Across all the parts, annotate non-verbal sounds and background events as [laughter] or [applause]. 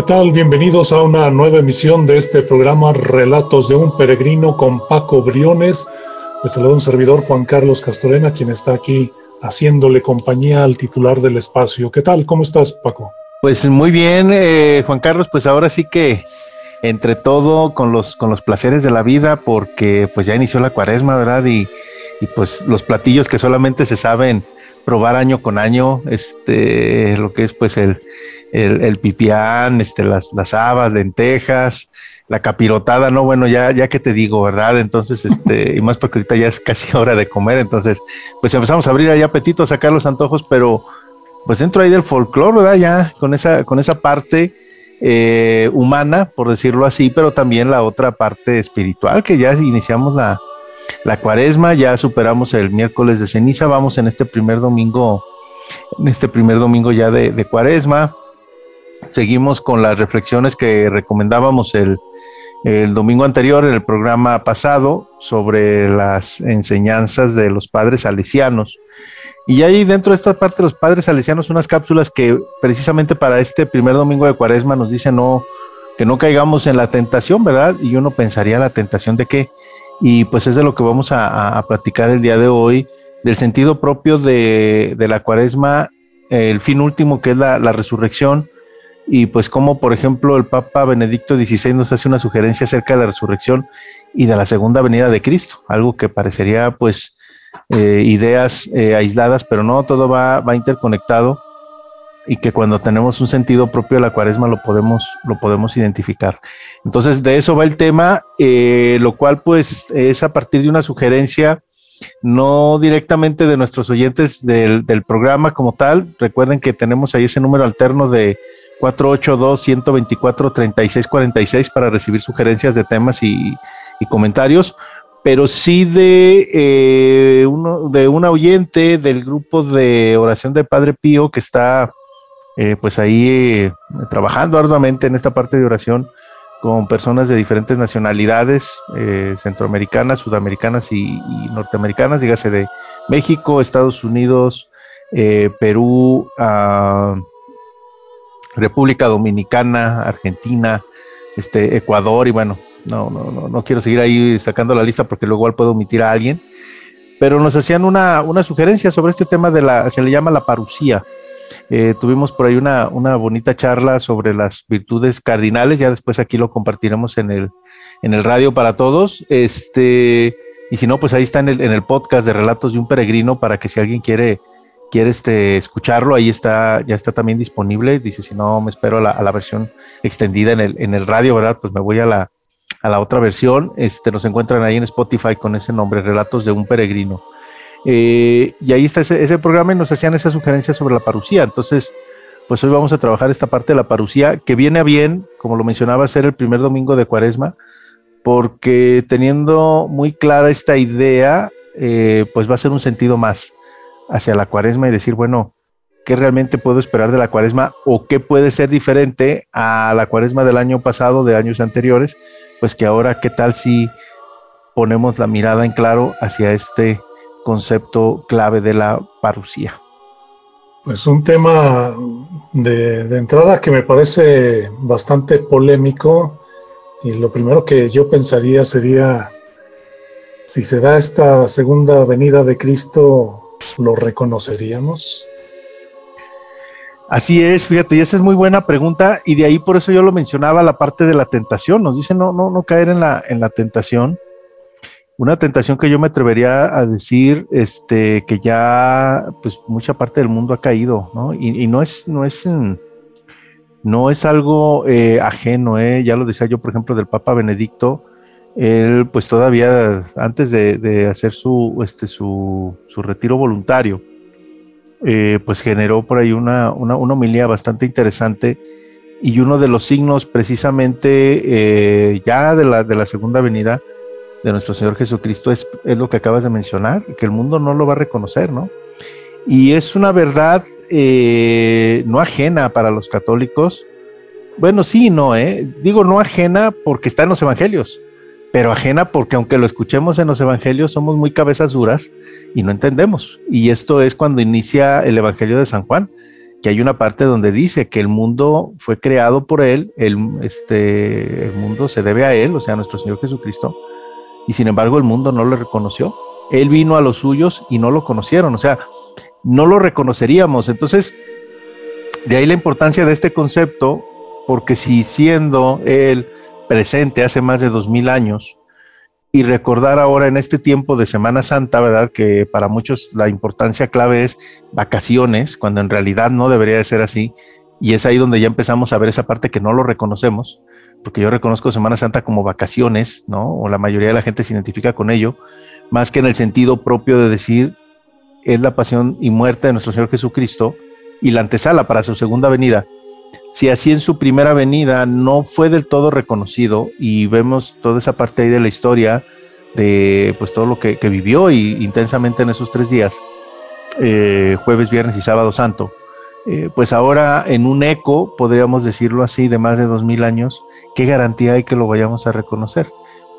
¿Qué tal? Bienvenidos a una nueva emisión de este programa Relatos de un Peregrino con Paco Briones. Les saluda un servidor Juan Carlos Castorena, quien está aquí haciéndole compañía al titular del espacio. ¿Qué tal? ¿Cómo estás, Paco? Pues muy bien, eh, Juan Carlos, pues ahora sí que entre todo con los, con los placeres de la vida, porque pues ya inició la cuaresma, ¿verdad? Y, y pues los platillos que solamente se saben probar año con año, este, lo que es pues el, el, pipián, este, las, las habas, lentejas, la capirotada, no, bueno, ya, ya que te digo, ¿verdad? Entonces, este, [laughs] y más porque ahorita ya es casi hora de comer, entonces, pues empezamos a abrir ahí apetito, sacar los antojos, pero pues dentro ahí del folclore, ¿verdad? Ya con esa, con esa parte eh, humana, por decirlo así, pero también la otra parte espiritual, que ya iniciamos la, la cuaresma, ya superamos el miércoles de ceniza, vamos en este primer domingo, en este primer domingo ya de, de cuaresma, Seguimos con las reflexiones que recomendábamos el, domingo anterior en el programa pasado sobre las enseñanzas de los padres salesianos. Y hay dentro de esta parte de los padres salesianos unas cápsulas que precisamente para este primer domingo de cuaresma nos dicen no, que no caigamos en la tentación, ¿verdad? Y uno pensaría la tentación de qué. Y pues es de lo que vamos a, platicar el día de hoy, del sentido propio de, la cuaresma, el fin último que es la, la resurrección, y pues como por ejemplo el Papa Benedicto XVI nos hace una sugerencia acerca de la resurrección y de la segunda venida de Cristo, algo que parecería pues eh, ideas eh, aisladas, pero no, todo va, va interconectado y que cuando tenemos un sentido propio de la cuaresma lo podemos, lo podemos identificar. Entonces de eso va el tema, eh, lo cual pues es a partir de una sugerencia no directamente de nuestros oyentes del, del programa como tal. Recuerden que tenemos ahí ese número alterno de 482-124-3646 para recibir sugerencias de temas y, comentarios, pero sí de, eh, uno, de un oyente del grupo de oración del Padre Pío que está eh, pues ahí eh, trabajando arduamente en esta parte de oración con personas de diferentes nacionalidades, centroamericanas, sudamericanas y, norteamericanas, dígase de México, Estados Unidos, Perú, uh, República Dominicana, Argentina, este, Ecuador y bueno, no, no, no, no quiero seguir ahí sacando la lista porque luego igual puedo omitir a alguien, pero nos hacían una, una sugerencia sobre este tema de la, se le llama la parucía. Eh, tuvimos por ahí una, una bonita charla sobre las virtudes cardinales, ya después aquí lo compartiremos en el, en el radio para todos. Este, y si no, pues ahí está en el, en el podcast de Relatos de un Peregrino para que si alguien quiere quiere este, escucharlo, ahí está, ya está también disponible. Dice, si no me espero a la, versión extendida en el, en el radio, ¿verdad? Pues me voy a la, otra versión. Este, nos encuentran ahí en Spotify con ese nombre, Relatos de un Peregrino. Eh, y ahí está ese, programa y nos hacían esa sugerencia sobre la parucía. Entonces, pues hoy vamos a trabajar esta parte de la parucía, que viene a bien, como lo mencionaba, ser el primer domingo de cuaresma, porque teniendo muy clara esta idea, eh, pues va a ser un sentido más hacia la cuaresma y decir, bueno, ¿qué realmente puedo esperar de la cuaresma o qué puede ser diferente a la cuaresma del año pasado, de años anteriores? Pues que ahora, ¿qué tal si ponemos la mirada en claro hacia este concepto clave de la parucía? Pues un tema de, de, entrada que me parece bastante polémico y lo primero que yo pensaría sería si se da esta segunda venida de Cristo ¿lo reconoceríamos? Así es, fíjate, y esa es muy buena pregunta, y de ahí por eso yo lo mencionaba la parte de la tentación. Nos dice no, no, no caer en la, en la tentación. Una tentación que yo me atrevería a decir, este, que ya, pues, mucha parte del mundo ha caído, ¿no? Y, no es, no es, no es algo eh, ajeno, eh, ya lo decía yo, por ejemplo, del Papa Benedicto, él pues todavía antes de, hacer su, este, su, retiro voluntario, eh, pues generó por ahí una, una, homilía bastante interesante y uno de los signos precisamente ya de la, de la segunda venida de nuestro Señor Jesucristo es, es lo que acabas de mencionar, que el mundo no lo va a reconocer, ¿no? Y es una verdad eh, no ajena para los católicos. Bueno, sí, no, ¿eh? Digo no ajena porque está en los evangelios, pero ajena porque aunque lo escuchemos en los evangelios, somos muy cabezas duras y no entendemos. Y esto es cuando inicia el evangelio de San Juan, que hay una parte donde dice que el mundo fue creado por él, el, este, el mundo se debe a él, o sea, a nuestro Señor Jesucristo, y sin embargo el mundo no le reconoció. Él vino a los suyos y no lo conocieron, o sea, no lo reconoceríamos. Entonces, de ahí la importancia de este concepto, porque si siendo él presente hace más de dos mil años, y recordar ahora en este tiempo de Semana Santa, ¿verdad? Que para muchos la importancia clave es vacaciones, cuando en realidad no debería de ser así, y es ahí donde ya empezamos a ver esa parte que no lo reconocemos, porque yo reconozco Semana Santa como vacaciones, ¿no? O la mayoría de la gente se identifica con ello, más que en el sentido propio de decir, es la pasión y muerte de nuestro Señor Jesucristo y la antesala para su segunda venida. Si así en su primera venida no fue del todo reconocido y vemos toda esa parte ahí de la historia de pues todo lo que, vivió y intensamente en esos tres días, eh, jueves, viernes y sábado santo, eh, pues ahora en un eco, podríamos decirlo así, de más de dos mil años, ¿qué garantía hay que lo vayamos a reconocer?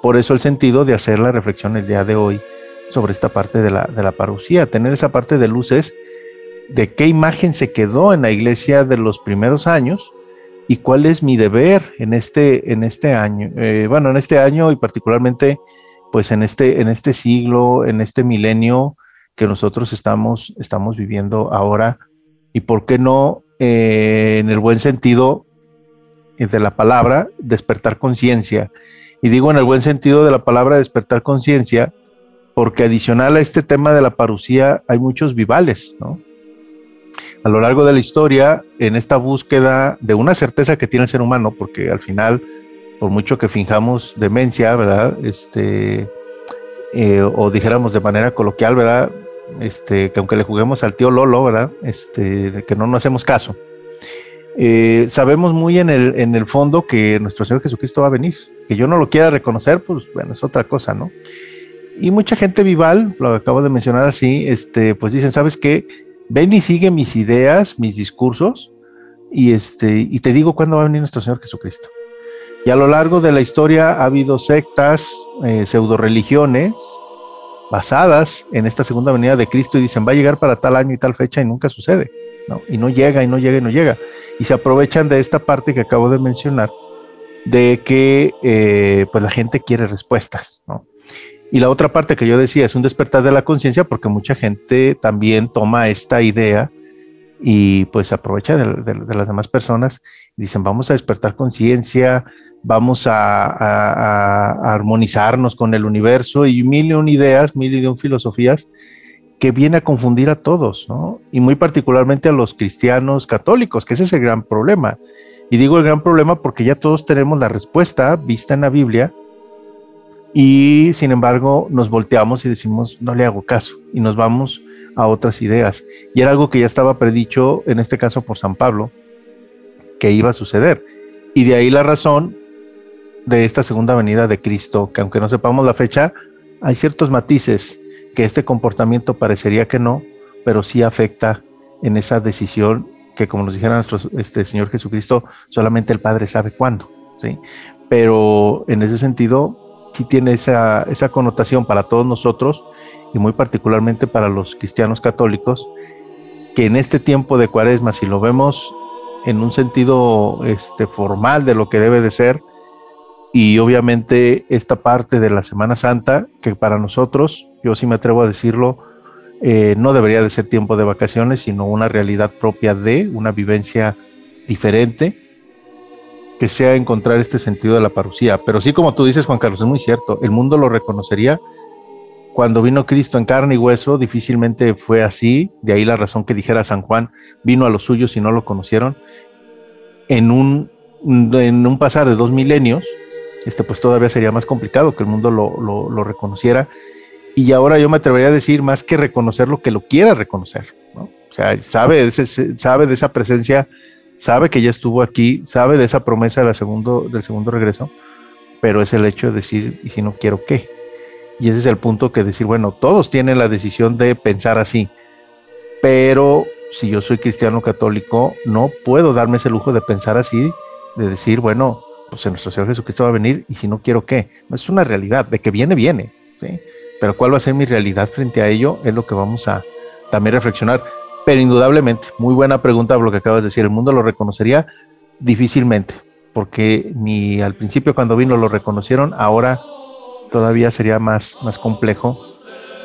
Por eso el sentido de hacer la reflexión el día de hoy sobre esta parte de la, de la parucía, tener esa parte de luces de qué imagen se quedó en la iglesia de los primeros años y cuál es mi deber en este, en este año, eh, bueno, en este año y particularmente pues en este, en este siglo, en este milenio que nosotros estamos, estamos viviendo ahora y por qué no eh, en el buen sentido de la palabra despertar conciencia. Y digo en el buen sentido de la palabra despertar conciencia porque adicional a este tema de la parucía hay muchos vivales, ¿no? A lo largo de la historia, en esta búsqueda de una certeza que tiene el ser humano, porque al final, por mucho que finjamos demencia, ¿verdad? Este, eh, o dijéramos de manera coloquial, ¿verdad? Este, que aunque le juguemos al tío Lolo, ¿verdad? Este, que no nos hacemos caso. Eh, sabemos muy en el, en el fondo que nuestro Señor Jesucristo va a venir. Que yo no lo quiera reconocer, pues bueno, es otra cosa, ¿no? Y mucha gente vival, lo acabo de mencionar así, este, pues dicen, ¿sabes qué? Ven y sigue mis ideas, mis discursos, y, este, y te digo cuándo va a venir nuestro Señor Jesucristo. Y a lo largo de la historia ha habido sectas, eh, pseudo religiones, basadas en esta segunda venida de Cristo y dicen, va a llegar para tal año y tal fecha y nunca sucede. ¿no? Y no llega y no llega y no llega. Y se aprovechan de esta parte que acabo de mencionar, de que eh, pues la gente quiere respuestas. ¿no? Y la otra parte que yo decía es un despertar de la conciencia porque mucha gente también toma esta idea y pues aprovecha de, las demás personas dicen vamos a despertar conciencia, vamos a, armonizarnos con el universo y mil y un ideas, mil y un filosofías que viene a confundir a todos, ¿no? Y muy particularmente a los cristianos católicos, que ese es el gran problema. Y digo el gran problema porque ya todos tenemos la respuesta vista en la Biblia, y sin embargo nos volteamos y decimos, no le hago caso y nos vamos a otras ideas. Y era algo que ya estaba predicho, en este caso por San Pablo, que iba a suceder. Y de ahí la razón de esta segunda venida de Cristo, que aunque no sepamos la fecha, hay ciertos matices que este comportamiento parecería que no, pero sí afecta en esa decisión que como nos dijera nuestro este Señor Jesucristo, solamente el Padre sabe cuándo, ¿sí? Pero en ese sentido, sí tiene esa, esa connotación para todos nosotros y muy particularmente para los cristianos católicos, que en este tiempo de cuaresma, si lo vemos en un sentido este, formal de lo que debe de ser, y obviamente esta parte de la Semana Santa, que para nosotros, yo sí me atrevo a decirlo, eh, no debería de ser tiempo de vacaciones, sino una realidad propia de una vivencia diferente que sea encontrar este sentido de la parucía. Pero sí, como tú dices, Juan Carlos, es muy cierto, el mundo lo reconocería. Cuando vino Cristo en carne y hueso, difícilmente fue así, de ahí la razón que dijera San Juan, vino a los suyos y no lo conocieron. en un, en un pasar de dos milenios, este, pues todavía sería más complicado que el mundo lo, lo, reconociera. Y ahora yo me atrevería a decir más que reconocer lo que lo quiera reconocer. ¿no? O sea, sabe, sabe de esa presencia, sabe que ya estuvo aquí, sabe de esa promesa del segundo regreso, pero es el hecho de decir, ¿y si no quiero qué? Y ese es el punto que decir, bueno, todos tienen la decisión de pensar así, pero si yo soy cristiano católico, no puedo darme ese lujo de pensar así, de decir, bueno, pues en nuestro Señor Jesucristo va a venir y si no quiero qué. Es una realidad, de que viene, viene, ¿sí? Pero cuál va a ser mi realidad frente a ello es lo que vamos a también reflexionar. Pero indudablemente, muy buena pregunta lo que acabas de decir, ¿el mundo lo reconocería? Difícilmente, porque ni al principio cuando vino lo reconocieron, ahora todavía sería más, más complejo,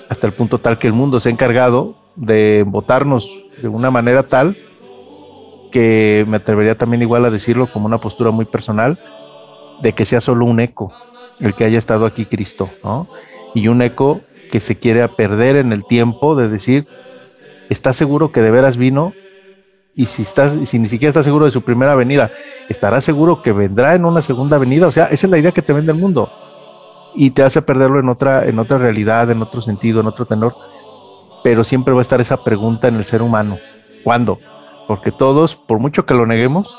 hasta el punto tal que el mundo se ha encargado de votarnos de una manera tal que me atrevería también igual a decirlo como una postura muy personal, de que sea solo un eco el que haya estado aquí Cristo, ¿no? Y un eco que se quiere perder en el tiempo de decir, ¿estás seguro que de veras vino? Y si, estás, si ni siquiera estás seguro de su primera venida, ¿estarás seguro que vendrá en una segunda venida? O sea, esa es la idea que te vende el mundo. Y te hace perderlo en otra, en otra realidad, en otro sentido, en otro tenor. Pero siempre va a estar esa pregunta en el ser humano. ¿Cuándo? Porque todos, por mucho que lo neguemos,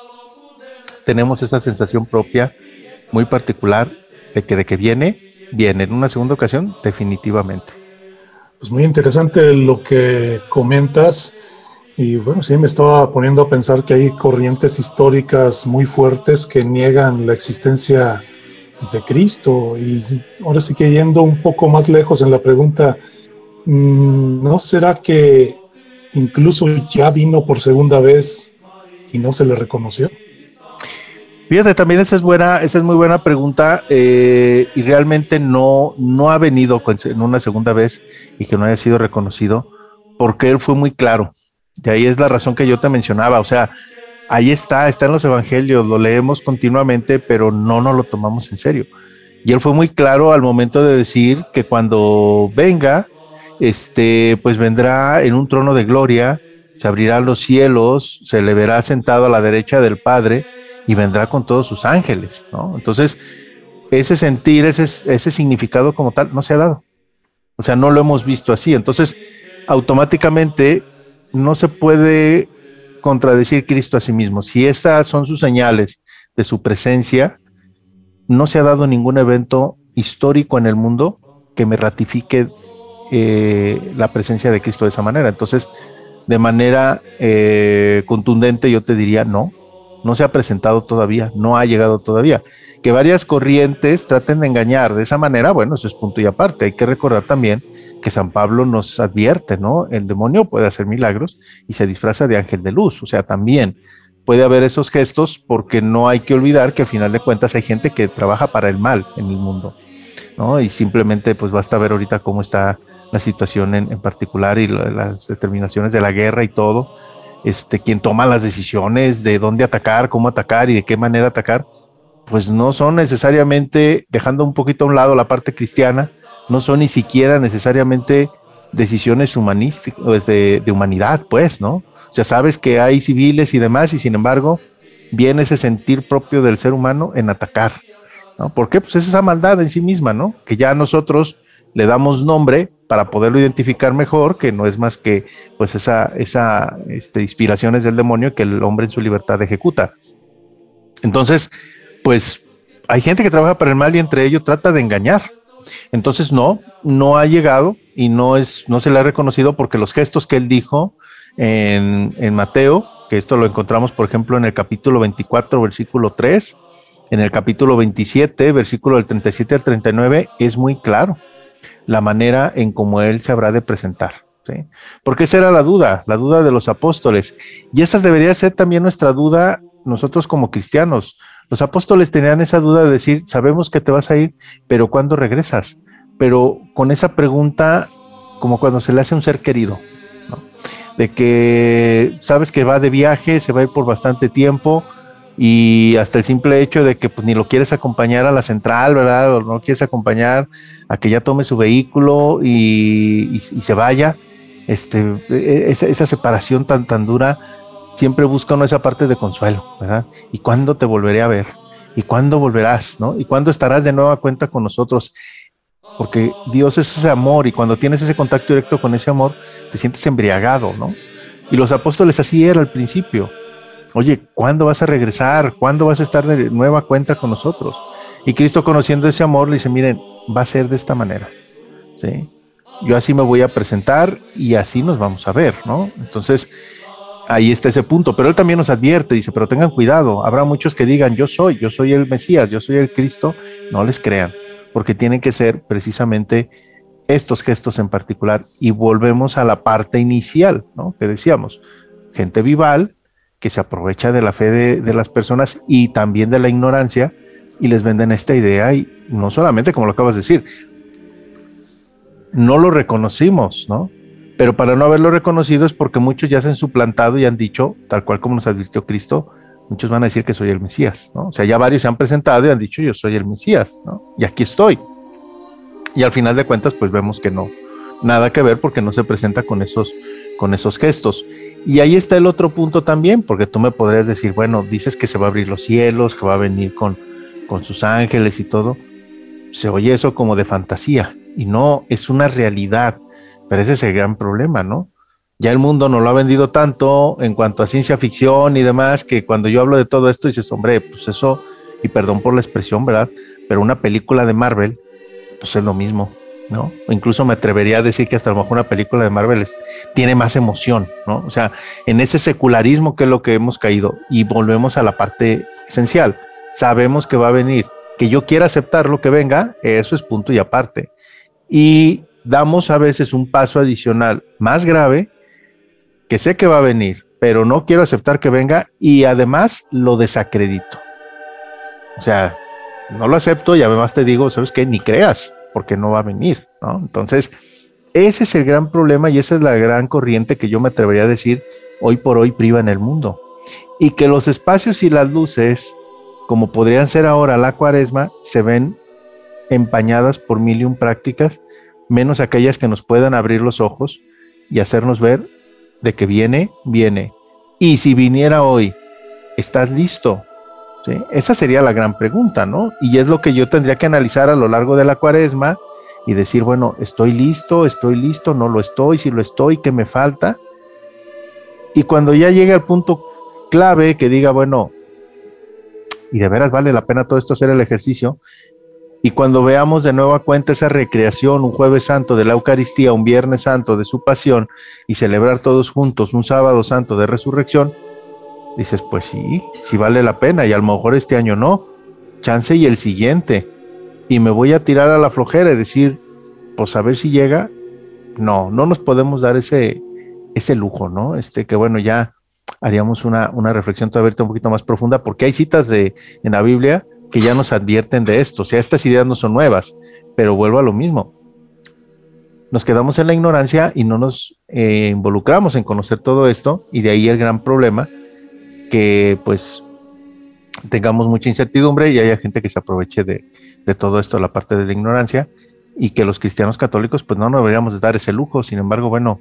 tenemos esa sensación propia muy particular de que de que viene, viene en una segunda ocasión, definitivamente. Pues muy interesante lo que comentas. Y bueno, sí, me estaba poniendo a pensar que hay corrientes históricas muy fuertes que niegan la existencia de Cristo. Y ahora sí que yendo un poco más lejos en la pregunta, mm, ¿no será que incluso ya vino por segunda vez y no se le reconoció? Fíjate, también esa es buena, esa es muy buena pregunta eh, y realmente no, no ha venido en una segunda vez y que no haya sido reconocido porque él fue muy claro. De ahí es la razón que yo te mencionaba. O sea, ahí está, está en los evangelios, lo leemos continuamente, pero no nos lo tomamos en serio. Y él fue muy claro al momento de decir que cuando venga, este, pues vendrá en un trono de gloria, se abrirán los cielos, se le verá sentado a la derecha del Padre y vendrá con todos sus ángeles, ¿no? Entonces, ese sentir, ese, significado como tal, no se ha dado. O sea, no lo hemos visto así. Entonces, automáticamente no se puede contradecir Cristo a sí mismo. Si esas son sus señales de su presencia, no se ha dado ningún evento histórico en el mundo que me ratifique eh, la presencia de Cristo de esa manera. Entonces, de manera eh, contundente, yo te diría no, no se ha presentado todavía, no ha llegado todavía. Que varias corrientes traten de engañar de esa manera, bueno, eso es punto y aparte. Hay que recordar también que San Pablo nos advierte, ¿no? El demonio puede hacer milagros y se disfraza de ángel de luz, o sea, también puede haber esos gestos porque no hay que olvidar que al final de cuentas hay gente que trabaja para el mal en el mundo, ¿no? Y simplemente pues basta ver ahorita cómo está la situación en, particular y las determinaciones de la guerra y todo este, quien toma las decisiones de dónde atacar, cómo atacar y de qué manera atacar, pues no son necesariamente, dejando un poquito a un lado la parte cristiana, no son ni siquiera necesariamente decisiones humanísticas, de, de humanidad, pues, ¿no? O sea, sabes que hay civiles y demás, y sin embargo, viene ese sentir propio del ser humano en atacar, ¿no? ¿Por qué? Pues es esa maldad en sí misma, ¿no? Que ya nosotros le damos nombre para poderlo identificar mejor, que no es más que pues esa, esa este, inspiraciones del demonio que el hombre en su libertad ejecuta. Entonces, pues hay gente que trabaja para el mal y entre ellos trata de engañar. Entonces, no, no ha llegado y no, es, no se le ha reconocido porque los gestos que él dijo en, en Mateo, que esto lo encontramos, por ejemplo, en el capítulo 24, versículo 3, en el capítulo 27, versículo del 37 al 39, es muy claro la manera en cómo Él se habrá de presentar. ¿sí? Porque esa era la duda, la duda de los apóstoles. Y esa debería ser también nuestra duda nosotros como cristianos. Los apóstoles tenían esa duda de decir, sabemos que te vas a ir, pero ¿cuándo regresas? Pero con esa pregunta, como cuando se le hace a un ser querido, ¿no? de que sabes que va de viaje, se va a ir por bastante tiempo, y hasta el simple hecho de que pues, ni lo quieres acompañar a la central, ¿verdad? O no quieres acompañar a que ya tome su vehículo y, se vaya, este, e, esa, separación tan, tan dura, siempre busca uno esa parte de consuelo, ¿verdad? ¿Y cuándo te volveré a ver? ¿Y cuándo volverás, no? ¿Y cuándo estarás de nueva cuenta con nosotros? Porque Dios es ese amor y cuando tienes ese contacto directo con ese amor, te sientes embriagado, ¿no? Y los apóstoles así era al principio. Oye, ¿cuándo vas a regresar? ¿Cuándo vas a estar de nueva cuenta con nosotros? Y Cristo conociendo ese amor le dice, miren, va a ser de esta manera. ¿sí? Yo así me voy a presentar y así nos vamos a ver, ¿no? Entonces, ahí está ese punto. Pero él también nos advierte, dice, pero tengan cuidado, habrá muchos que digan, yo soy, yo soy el Mesías, yo soy el Cristo, no les crean, porque tienen que ser precisamente estos gestos en particular. Y volvemos a la parte inicial, ¿no? Que decíamos, gente vival que se aprovecha de la fe de, de las personas y también de la ignorancia y les venden esta idea y no solamente como lo acabas de decir, no lo reconocimos, ¿no? Pero para no haberlo reconocido es porque muchos ya se han suplantado y han dicho, tal cual como nos advirtió Cristo, muchos van a decir que soy el Mesías, ¿no? O sea, ya varios se han presentado y han dicho, yo soy el Mesías, ¿no? Y aquí estoy. Y al final de cuentas, pues vemos que no, nada que ver porque no se presenta con esos, con esos gestos. Y ahí está el otro punto también, porque tú me podrías decir, bueno, dices que se va a abrir los cielos, que va a venir con, con sus ángeles y todo. Se oye eso como de fantasía y no es una realidad. Pero ese es el gran problema, ¿no? Ya el mundo nos lo ha vendido tanto en cuanto a ciencia ficción y demás, que cuando yo hablo de todo esto dices, hombre, pues eso, y perdón por la expresión, ¿verdad? Pero una película de Marvel, pues es lo mismo, ¿no? Incluso me atrevería a decir que hasta a lo mejor una película de Marvel tiene más emoción, ¿no? O sea, en ese secularismo que es lo que hemos caído y volvemos a la parte esencial. Sabemos que va a venir. Que yo quiera aceptar lo que venga, eso es punto y aparte. Y damos a veces un paso adicional más grave que sé que va a venir, pero no quiero aceptar que venga y además lo desacredito. O sea, no lo acepto y además te digo, ¿sabes qué? Ni creas, porque no va a venir, ¿no? Entonces, ese es el gran problema y esa es la gran corriente que yo me atrevería a decir hoy por hoy priva en el mundo. Y que los espacios y las luces, como podrían ser ahora la cuaresma, se ven empañadas por mil y un prácticas menos aquellas que nos puedan abrir los ojos y hacernos ver de que viene, viene. Y si viniera hoy, ¿estás listo? Esa sería la gran pregunta, ¿no? Y es lo que yo tendría que analizar a lo largo de la cuaresma y decir, bueno, ¿estoy listo? ¿Estoy listo? ¿No lo estoy? Si lo estoy, ¿qué me falta? Y cuando ya llegue al punto clave que diga, bueno, y de veras vale la pena todo esto hacer el ejercicio, y cuando veamos de nueva cuenta esa recreación, un jueves santo de la Eucaristía, un viernes santo de su pasión y celebrar todos juntos un sábado santo de resurrección, dices, pues sí, sí vale la pena y a lo mejor este año no, chance y el siguiente. Y me voy a tirar a la flojera y decir, pues a ver si llega. No, no nos podemos dar ese, ese lujo, ¿no? Este que bueno, ya haríamos una, una reflexión todavía un poquito más profunda, porque hay citas de, en la Biblia que ya nos advierten de esto. O sea, estas ideas no son nuevas, pero vuelvo a lo mismo. Nos quedamos en la ignorancia y no nos eh, involucramos en conocer todo esto y de ahí el gran problema que pues tengamos mucha incertidumbre y haya gente que se aproveche de, de todo esto, la parte de la ignorancia y que los cristianos católicos pues no nos deberíamos dar ese lujo. Sin embargo, bueno,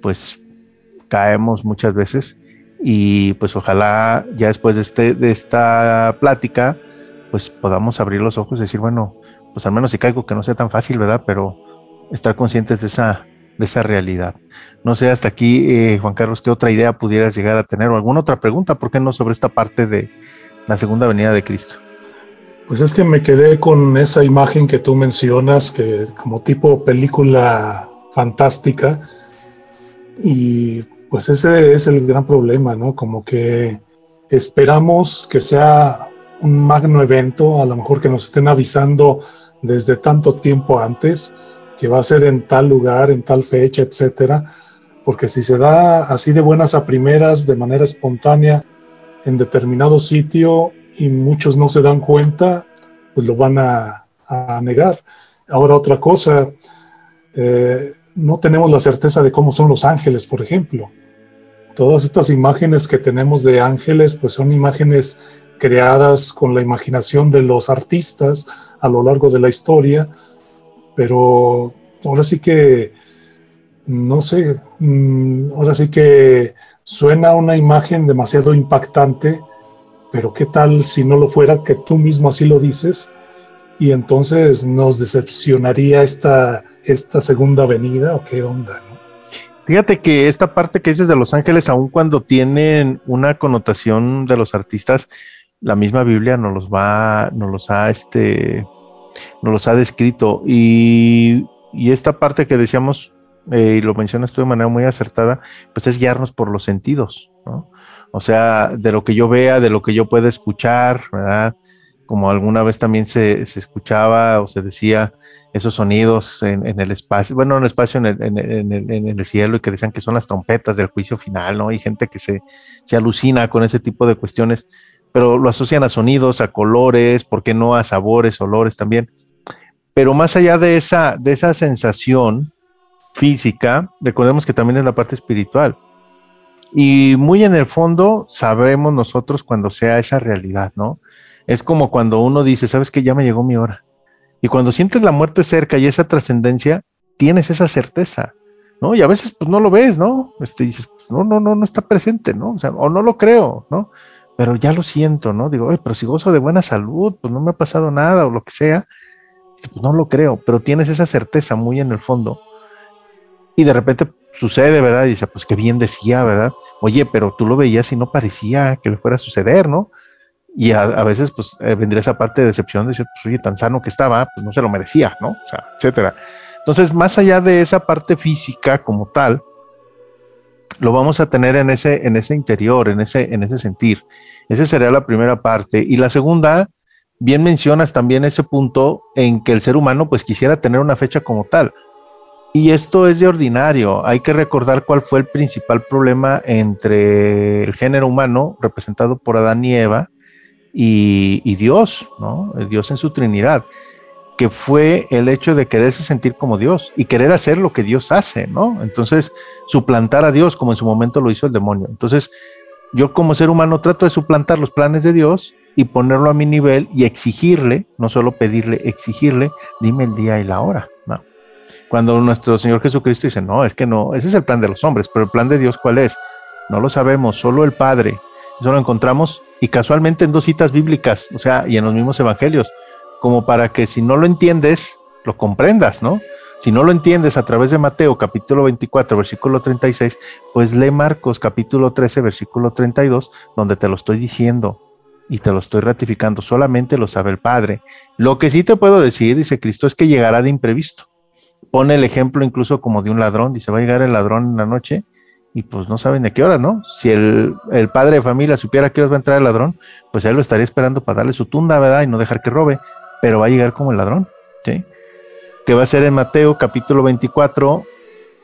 pues caemos muchas veces y pues ojalá ya después de, este, de esta plática pues podamos abrir los ojos y decir, bueno, pues al menos si caigo que no sea tan fácil, ¿verdad? Pero estar conscientes de esa, de esa realidad. No sé, hasta aquí, eh, Juan Carlos, ¿qué otra idea pudieras llegar a tener o alguna otra pregunta? ¿Por qué no sobre esta parte de la segunda venida de Cristo? Pues es que me quedé con esa imagen que tú mencionas, que como tipo película fantástica, y pues ese es el gran problema, ¿no? Como que esperamos que sea un magno evento, a lo mejor que nos estén avisando desde tanto tiempo antes, que va a ser en tal lugar, en tal fecha, etcétera, porque si se da así de buenas a primeras, de manera espontánea, en determinado sitio y muchos no se dan cuenta, pues lo van a, negar. Ahora otra cosa, eh, no tenemos la certeza de cómo son los ángeles, por ejemplo. Todas estas imágenes que tenemos de ángeles, pues son imágenes creadas con la imaginación de los artistas a lo largo de la historia, pero ahora sí que, no sé, mm, ahora sí que suena una imagen demasiado impactante, pero ¿qué tal si no lo fuera que tú mismo así lo dices? Y entonces nos decepcionaría esta, esta segunda venida o qué onda, Fíjate que esta parte que dices de Los Ángeles, aun cuando tienen una connotación de los artistas, la misma Biblia nos los va, nos los ha, este, nos los ha descrito. Y, esta parte que decíamos, eh, y lo mencionas tú de manera muy acertada, pues es guiarnos por los sentidos, ¿no? O sea, de lo que yo vea, de lo que yo pueda escuchar, ¿verdad? Como alguna vez también se, se escuchaba o se decía, esos sonidos en, el espacio, bueno, en el espacio, en el, en, el, cielo, y que decían que son las trompetas del juicio final, ¿no? Hay gente que se, se, alucina con ese tipo de cuestiones, pero lo asocian a sonidos, a colores, ¿por qué no a sabores, olores también? Pero más allá de esa, de esa sensación física, recordemos que también es la parte espiritual. Y muy en el fondo sabremos nosotros cuando sea esa realidad, ¿no? Es como cuando uno dice, ¿sabes qué? Ya me llegó mi hora y cuando sientes la muerte cerca y esa trascendencia, tienes esa certeza, ¿no? Y a veces pues no lo ves, ¿no? Este, dices, no, no, no, no está presente, ¿no? O sea, o no lo creo, ¿no? Pero ya lo siento, ¿no? Digo, pero si gozo de buena salud, pues no me ha pasado nada o lo que sea, pues no lo creo, pero tienes esa certeza muy en el fondo. Y de repente sucede, ¿verdad? Y dice, pues qué bien decía, ¿verdad? Oye, pero tú lo veías y no parecía que le fuera a suceder, ¿no? Y a, veces, pues, eh, vendría esa parte de decepción de decir, pues, oye, tan sano que estaba, pues no se lo merecía, ¿no? O sea, etcétera. Entonces, más allá de esa parte física como tal, lo vamos a tener en ese, en ese interior, en ese, en ese sentir. Esa sería la primera parte. Y la segunda, bien mencionas también ese punto en que el ser humano, pues, quisiera tener una fecha como tal. Y esto es de ordinario. Hay que recordar cuál fue el principal problema entre el género humano, representado por Adán y Eva, y, Dios, ¿no? El Dios en su Trinidad, que fue el hecho de quererse sentir como Dios y querer hacer lo que Dios hace, ¿no? Entonces, suplantar a Dios como en su momento lo hizo el demonio. Entonces, yo como ser humano trato de suplantar los planes de Dios y ponerlo a mi nivel y exigirle, no solo pedirle, exigirle, dime el día y la hora, ¿no? Cuando nuestro Señor Jesucristo dice, no, es que no, ese es el plan de los hombres, pero el plan de Dios, ¿cuál es? No lo sabemos, solo el Padre. Eso lo encontramos y casualmente en dos citas bíblicas, o sea, y en los mismos evangelios, como para que si no lo entiendes, lo comprendas, ¿no? Si no lo entiendes a través de Mateo capítulo 24, versículo 36, pues lee Marcos capítulo 13, versículo 32, donde te lo estoy diciendo y te lo estoy ratificando, solamente lo sabe el Padre. Lo que sí te puedo decir, dice Cristo, es que llegará de imprevisto. Pone el ejemplo incluso como de un ladrón, dice, va a llegar el ladrón en la noche y pues no saben de qué hora, ¿no? Si el, padre de familia supiera que va a entrar el ladrón, pues él lo estaría esperando para darle su tunda, ¿verdad? Y no dejar que robe, pero va a llegar como el ladrón, ¿sí? Que va a ser en Mateo capítulo 24,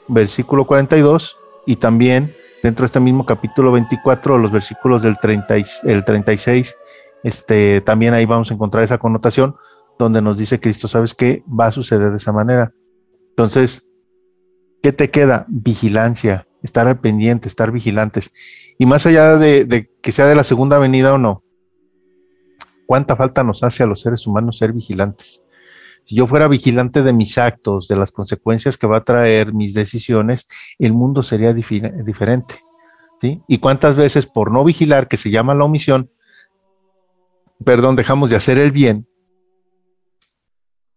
versículo 42, y también dentro de este mismo capítulo 24, los versículos del 30 el 36, este, también ahí vamos a encontrar esa connotación donde nos dice Cristo, ¿sabes qué? Va a suceder de esa manera. Entonces, ¿qué te queda? Vigilancia, estar al pendiente, estar vigilantes. Y más allá de, que sea de la segunda venida o no, ¿cuánta falta nos hace a los seres humanos ser vigilantes? Si yo fuera vigilante de mis actos, de las consecuencias que va a traer mis decisiones, el mundo sería diferente. ¿sí? Y cuántas veces por no vigilar, que se llama la omisión, perdón, dejamos de hacer el bien,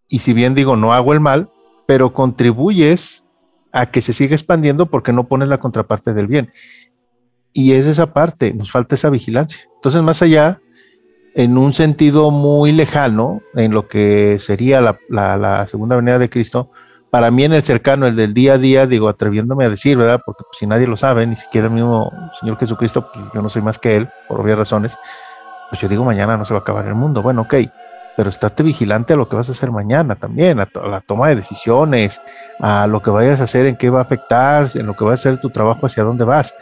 y si bien digo no hago el mal, pero contribuyes a que se siga expandiendo porque no pones la contraparte del bien. Y es esa parte, nos falta esa vigilancia. Entonces, más allá, en un sentido muy lejano, en lo que sería la, segunda venida de Cristo, para mí en el cercano, el del día a día, digo, atreviéndome a decir, ¿verdad? Porque pues, si nadie lo sabe, ni siquiera el mismo Señor Jesucristo, pues yo no soy más que Él, por obvias razones, pues yo digo, mañana no se va a acabar el mundo. Bueno, ok, pero estate vigilante a lo que vas a hacer mañana también, a, la toma de decisiones, a lo que vayas a hacer, en qué va a afectar, en lo que va a ser tu trabajo, hacia dónde vas.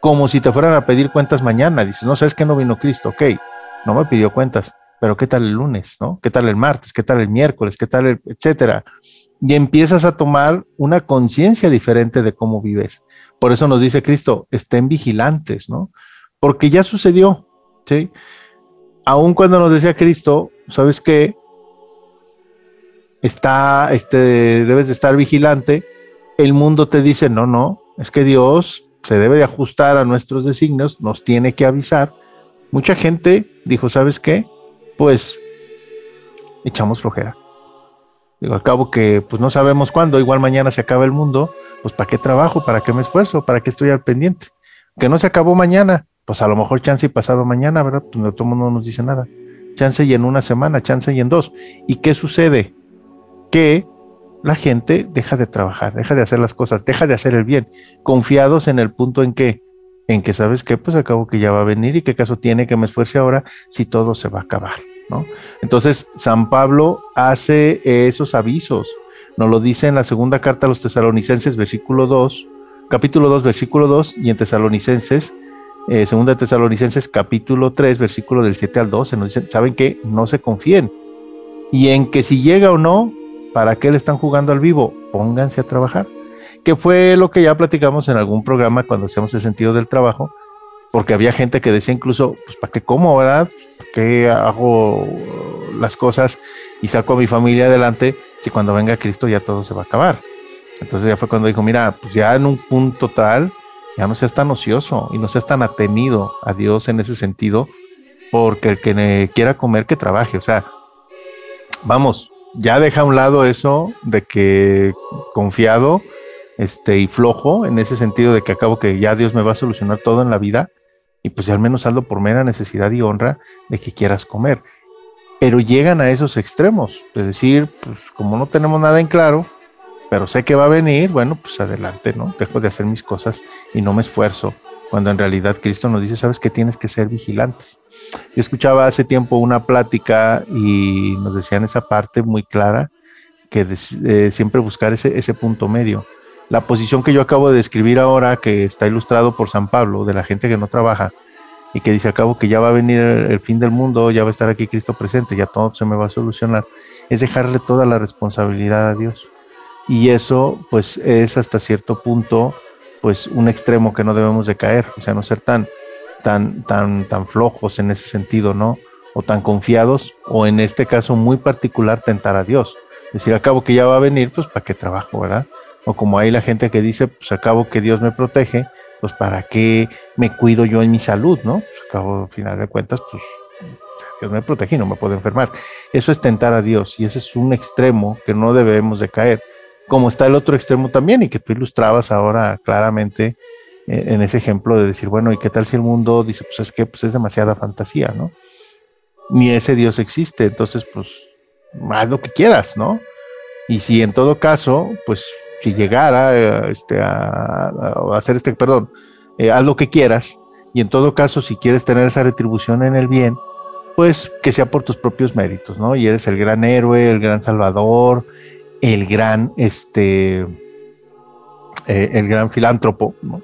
Como si te fueran a pedir cuentas mañana. Dices, no, sabes que no vino Cristo, ok, no me pidió cuentas, pero ¿qué tal el lunes, no? ¿Qué tal el martes? ¿Qué tal el miércoles? ¿Qué tal el, etcétera? Y empiezas a tomar una conciencia diferente de cómo vives. Por eso nos dice Cristo, estén vigilantes, ¿no? Porque ya sucedió, ¿sí? Aún cuando nos decía Cristo, ¿sabes qué? Está, este, debes de estar vigilante. El mundo te dice, no, no, es que Dios se debe de ajustar a nuestros designios, nos tiene que avisar. Mucha gente dijo, ¿sabes qué? Pues echamos flojera. Digo, al cabo que pues no sabemos cuándo, igual mañana se acaba el mundo, pues ¿para qué trabajo? ¿Para qué me esfuerzo? ¿Para qué estoy al pendiente? Que no se acabó mañana, pues a lo mejor chance y pasado mañana, ¿verdad? Pues no, todo mundo no nos dice nada. Chance y en una semana, chance y en dos. ¿Y qué sucede? Que la gente deja de trabajar, deja de hacer las cosas, deja de hacer el bien, confiados en el punto en que, en que sabes que pues acabo que ya va a venir y qué caso tiene que me esfuerce ahora si todo se va a acabar, ¿no? Entonces, San Pablo hace esos avisos, nos lo dice en la segunda carta a los tesalonicenses, versículo 2, capítulo 2, versículo 2, y en tesalonicenses, eh, segunda tesalonicenses, capítulo 3, versículo del 7 al 12, nos dicen, ¿saben que No se confíen. Y en que si llega o no, ¿Para qué le están jugando al vivo? Pónganse a trabajar. Que fue lo que ya platicamos en algún programa cuando hacemos el sentido del trabajo, porque había gente que decía incluso, pues ¿para qué como, verdad? ¿Para qué hago las cosas y saco a mi familia adelante si cuando venga Cristo ya todo se va a acabar? Entonces ya fue cuando dijo, mira, pues ya en un punto tal, ya no seas tan ocioso y no seas tan atenido a Dios en ese sentido, porque el que quiera comer, que trabaje. O sea, vamos, ya deja a un lado eso de que confiado este, y flojo, en ese sentido de que acabo que ya Dios me va a solucionar todo en la vida, y pues ya al menos hazlo por mera necesidad y honra de que quieras comer. Pero llegan a esos extremos, es decir, pues como no tenemos nada en claro, pero sé que va a venir, bueno, pues adelante, ¿no? Dejo de hacer mis cosas y no me esfuerzo, cuando en realidad Cristo nos dice, sabes que tienes que ser vigilantes. Yo escuchaba hace tiempo una plática y nos decían esa parte muy clara, que eh, siempre buscar ese, ese punto medio. La posición que yo acabo de describir ahora, que está ilustrado por San Pablo, de la gente que no trabaja y que dice, acabo que ya va a venir el, fin del mundo, ya va a estar aquí Cristo presente, ya todo se me va a solucionar, es dejarle toda la responsabilidad a Dios. Y eso, pues, es hasta cierto punto, pues, un extremo que no debemos de caer, o sea, no ser tan, tan, tan, tan flojos en ese sentido, ¿no? O tan confiados, o en este caso muy particular, tentar a Dios. Decir, acabo que ya va a venir, pues ¿para qué trabajo, verdad? O como hay la gente que dice, pues acabo que Dios me protege, pues ¿para qué me cuido yo en mi salud, no? Pues acabo, al final de cuentas, pues Dios me protege y no me puedo enfermar. Eso es tentar a Dios y ese es un extremo que no debemos de caer. Como está el otro extremo también y que tú ilustrabas ahora claramente en ese ejemplo de decir, bueno, ¿y qué tal si el mundo dice, pues es que pues es demasiada fantasía, ¿no? Ni ese Dios existe, entonces pues haz lo que quieras, ¿no? Y si en todo caso, pues si llegara eh, este, a, hacer este, perdón, eh, haz lo que quieras, y en todo caso, si quieres tener esa retribución en el bien, pues que sea por tus propios méritos, ¿no? Y eres el gran héroe, el gran salvador, el gran, este, eh, el gran filántropo, ¿no?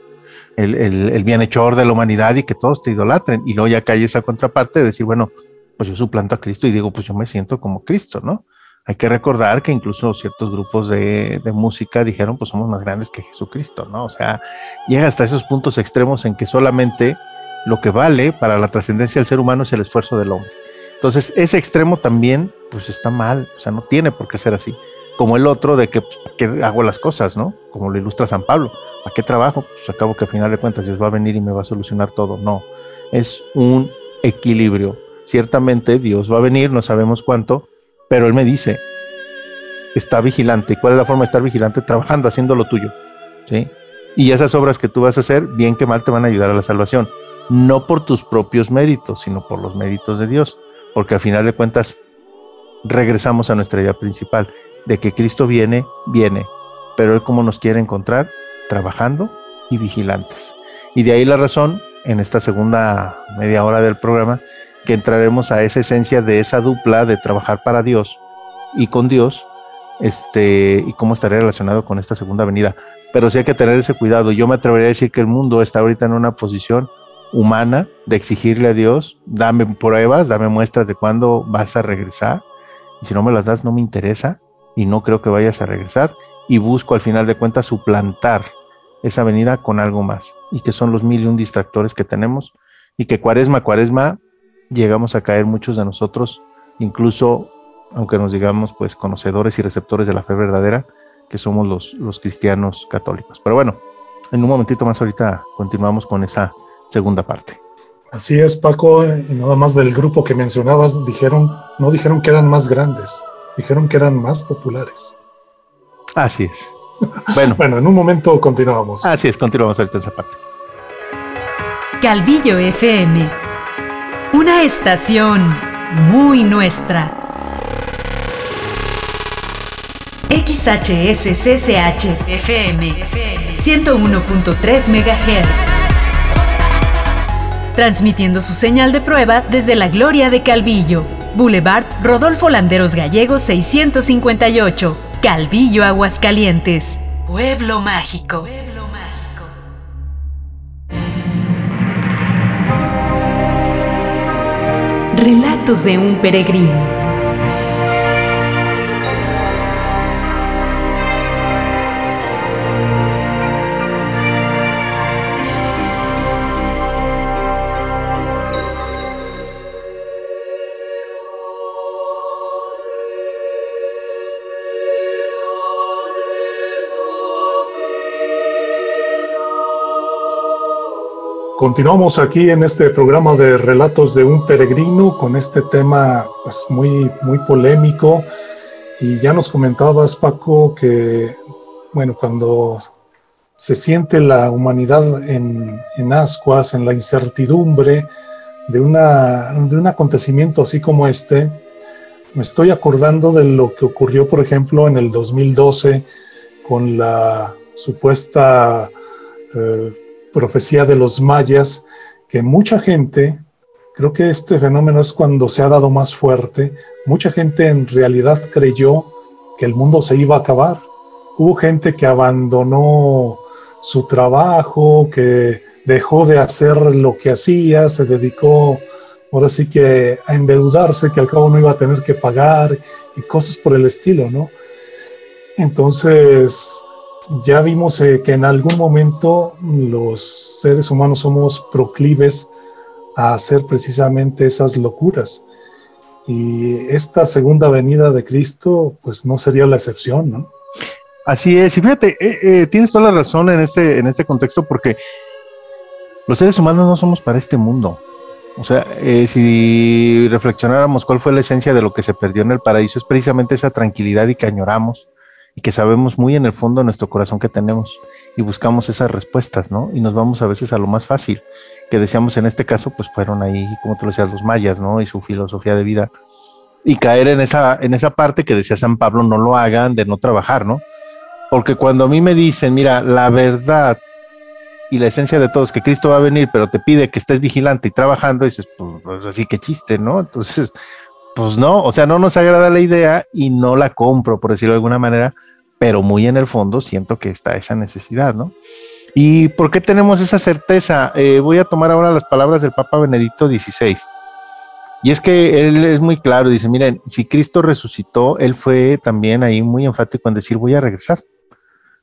el, bienhechor de la humanidad y que todos te idolatren. Y luego ya cae esa contraparte de decir, bueno, pues yo suplanto a Cristo y digo, pues yo me siento como Cristo, ¿no? Hay que recordar que incluso ciertos grupos de, música dijeron, pues somos más grandes que Jesucristo, ¿no? O sea, llega hasta esos puntos extremos en que solamente lo que vale para la trascendencia del ser humano es el esfuerzo del hombre. Entonces, ese extremo también, pues está mal, o sea, no tiene por qué ser así. Como el otro de que, hago las cosas, ¿no? Como lo ilustra San Pablo ¿A qué trabajo? Pues acabo que al final de cuentas Dios va a venir y me va a solucionar todo. No, es un equilibrio. Ciertamente Dios va a venir, no sabemos cuánto, pero Él me dice, está vigilante. ¿Y cuál es la forma de estar vigilante? Trabajando, haciendo lo tuyo. ¿sí? Y esas obras que tú vas a hacer, bien que mal, te van a ayudar a la salvación. No por tus propios méritos, sino por los méritos de Dios. Porque al final de cuentas, regresamos a nuestra idea principal, de que Cristo viene, viene, pero Él como nos quiere encontrar, trabajando y vigilantes. Y de ahí la razón, en esta segunda media hora del programa, que entraremos a esa esencia de esa dupla de trabajar para Dios y con Dios, este, y cómo estaría relacionado con esta segunda venida. Pero sí hay que tener ese cuidado. Yo me atrevería a decir que el mundo está ahorita en una posición humana de exigirle a Dios, dame pruebas, dame muestras de cuándo vas a regresar. Y si no me las das, no me interesa y no creo que vayas a regresar. Y busco al final de cuentas suplantar esa venida con algo más, y que son los mil y un distractores que tenemos, y que cuaresma, cuaresma, llegamos a caer muchos de nosotros, incluso aunque nos digamos pues conocedores y receptores de la fe verdadera, que somos los, los cristianos católicos. Pero bueno, en un momentito más ahorita continuamos con esa segunda parte. Así es, Paco, y nada más del grupo que mencionabas, dijeron, no dijeron que eran más grandes, dijeron que eran más populares. Así es. Bueno, [laughs] bueno en un momento continuamos. Así es, continuamos ahorita esa parte. Calvillo FM, una estación muy nuestra. XHSCCH FM 101.3 MHz. Transmitiendo su señal de prueba desde la Gloria de Calvillo, Boulevard Rodolfo Landeros Gallegos 658, Calvillo, Aguascalientes. Pueblo mágico. Relatos de un peregrino. Continuamos aquí en este programa de Relatos de un Peregrino con este tema pues, muy, muy polémico. Y ya nos comentabas, Paco, que bueno, cuando se siente la humanidad en, en ascuas, en la incertidumbre de, una, de un acontecimiento así como este, me estoy acordando de lo que ocurrió, por ejemplo, en el 2012 con la supuesta... Eh, profecía de los mayas, que mucha gente, creo que este fenómeno es cuando se ha dado más fuerte, mucha gente en realidad creyó que el mundo se iba a acabar. Hubo gente que abandonó su trabajo, que dejó de hacer lo que hacía, se dedicó ahora sí que a endeudarse, que al cabo no iba a tener que pagar y cosas por el estilo, ¿no? Entonces, ya vimos eh, que en algún momento los seres humanos somos proclives a hacer precisamente esas locuras. Y esta segunda venida de Cristo, pues no sería la excepción, ¿no? Así es, y fíjate, eh, eh, tienes toda la razón en este, en este contexto, porque los seres humanos no somos para este mundo. O sea, si reflexionáramos cuál fue la esencia de lo que se perdió en el paraíso, es precisamente esa tranquilidad y que añoramos, y que sabemos muy en el fondo de nuestro corazón que tenemos y buscamos esas respuestas, ¿no? Y nos vamos a veces a lo más fácil, que decíamos en este caso, pues fueron ahí, como tú lo decías, los mayas, ¿no? Y su filosofía de vida. Y caer en esa, en esa parte que decía San Pablo, no lo hagan, de no trabajar, ¿no? Porque cuando a mí me dicen, mira, la verdad y la esencia de todo es que Cristo va a venir, pero te pide que estés vigilante y trabajando, y dices, pues, pues así que chiste, ¿no? Entonces, pues no, o sea, no nos agrada la idea y no la compro, por decirlo de alguna manera, pero muy en el fondo siento que está esa necesidad, ¿no? ¿Y por qué tenemos esa certeza? Eh, voy a tomar ahora las palabras del Papa Benedicto XVI. Y es que él es muy claro, dice, miren, si Cristo resucitó, él fue también ahí muy enfático en decir, voy a regresar.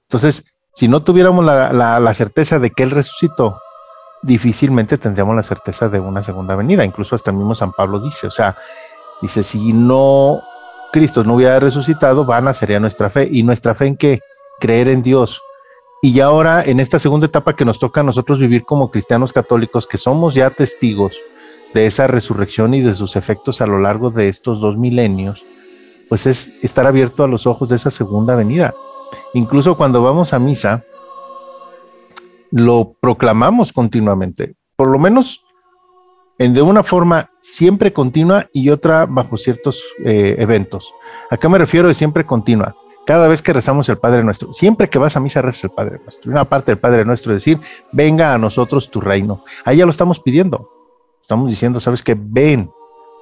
Entonces, si no tuviéramos la, la certeza de que él resucitó, difícilmente tendríamos la certeza de una segunda venida. Incluso hasta el mismo San Pablo dice, o sea, dice, si no Cristo no hubiera resucitado, vana sería nuestra fe. ¿Y nuestra fe en qué? Creer en Dios. Y ya ahora, en esta segunda etapa que nos toca a nosotros vivir como cristianos católicos, que somos ya testigos de esa resurrección y de sus efectos a lo largo de estos dos milenios, pues es estar abierto a los ojos de esa segunda venida. Incluso cuando vamos a misa, lo proclamamos continuamente. Por lo menos en, de una forma siempre continua y otra bajo ciertos eh, eventos. ¿A qué me refiero de siempre continua? Cada vez que rezamos el Padre Nuestro, siempre que vas a misa rezas el Padre Nuestro. Una parte del Padre Nuestro es decir, venga a nosotros tu reino. Ahí ya lo estamos pidiendo. Estamos diciendo, sabes que ven,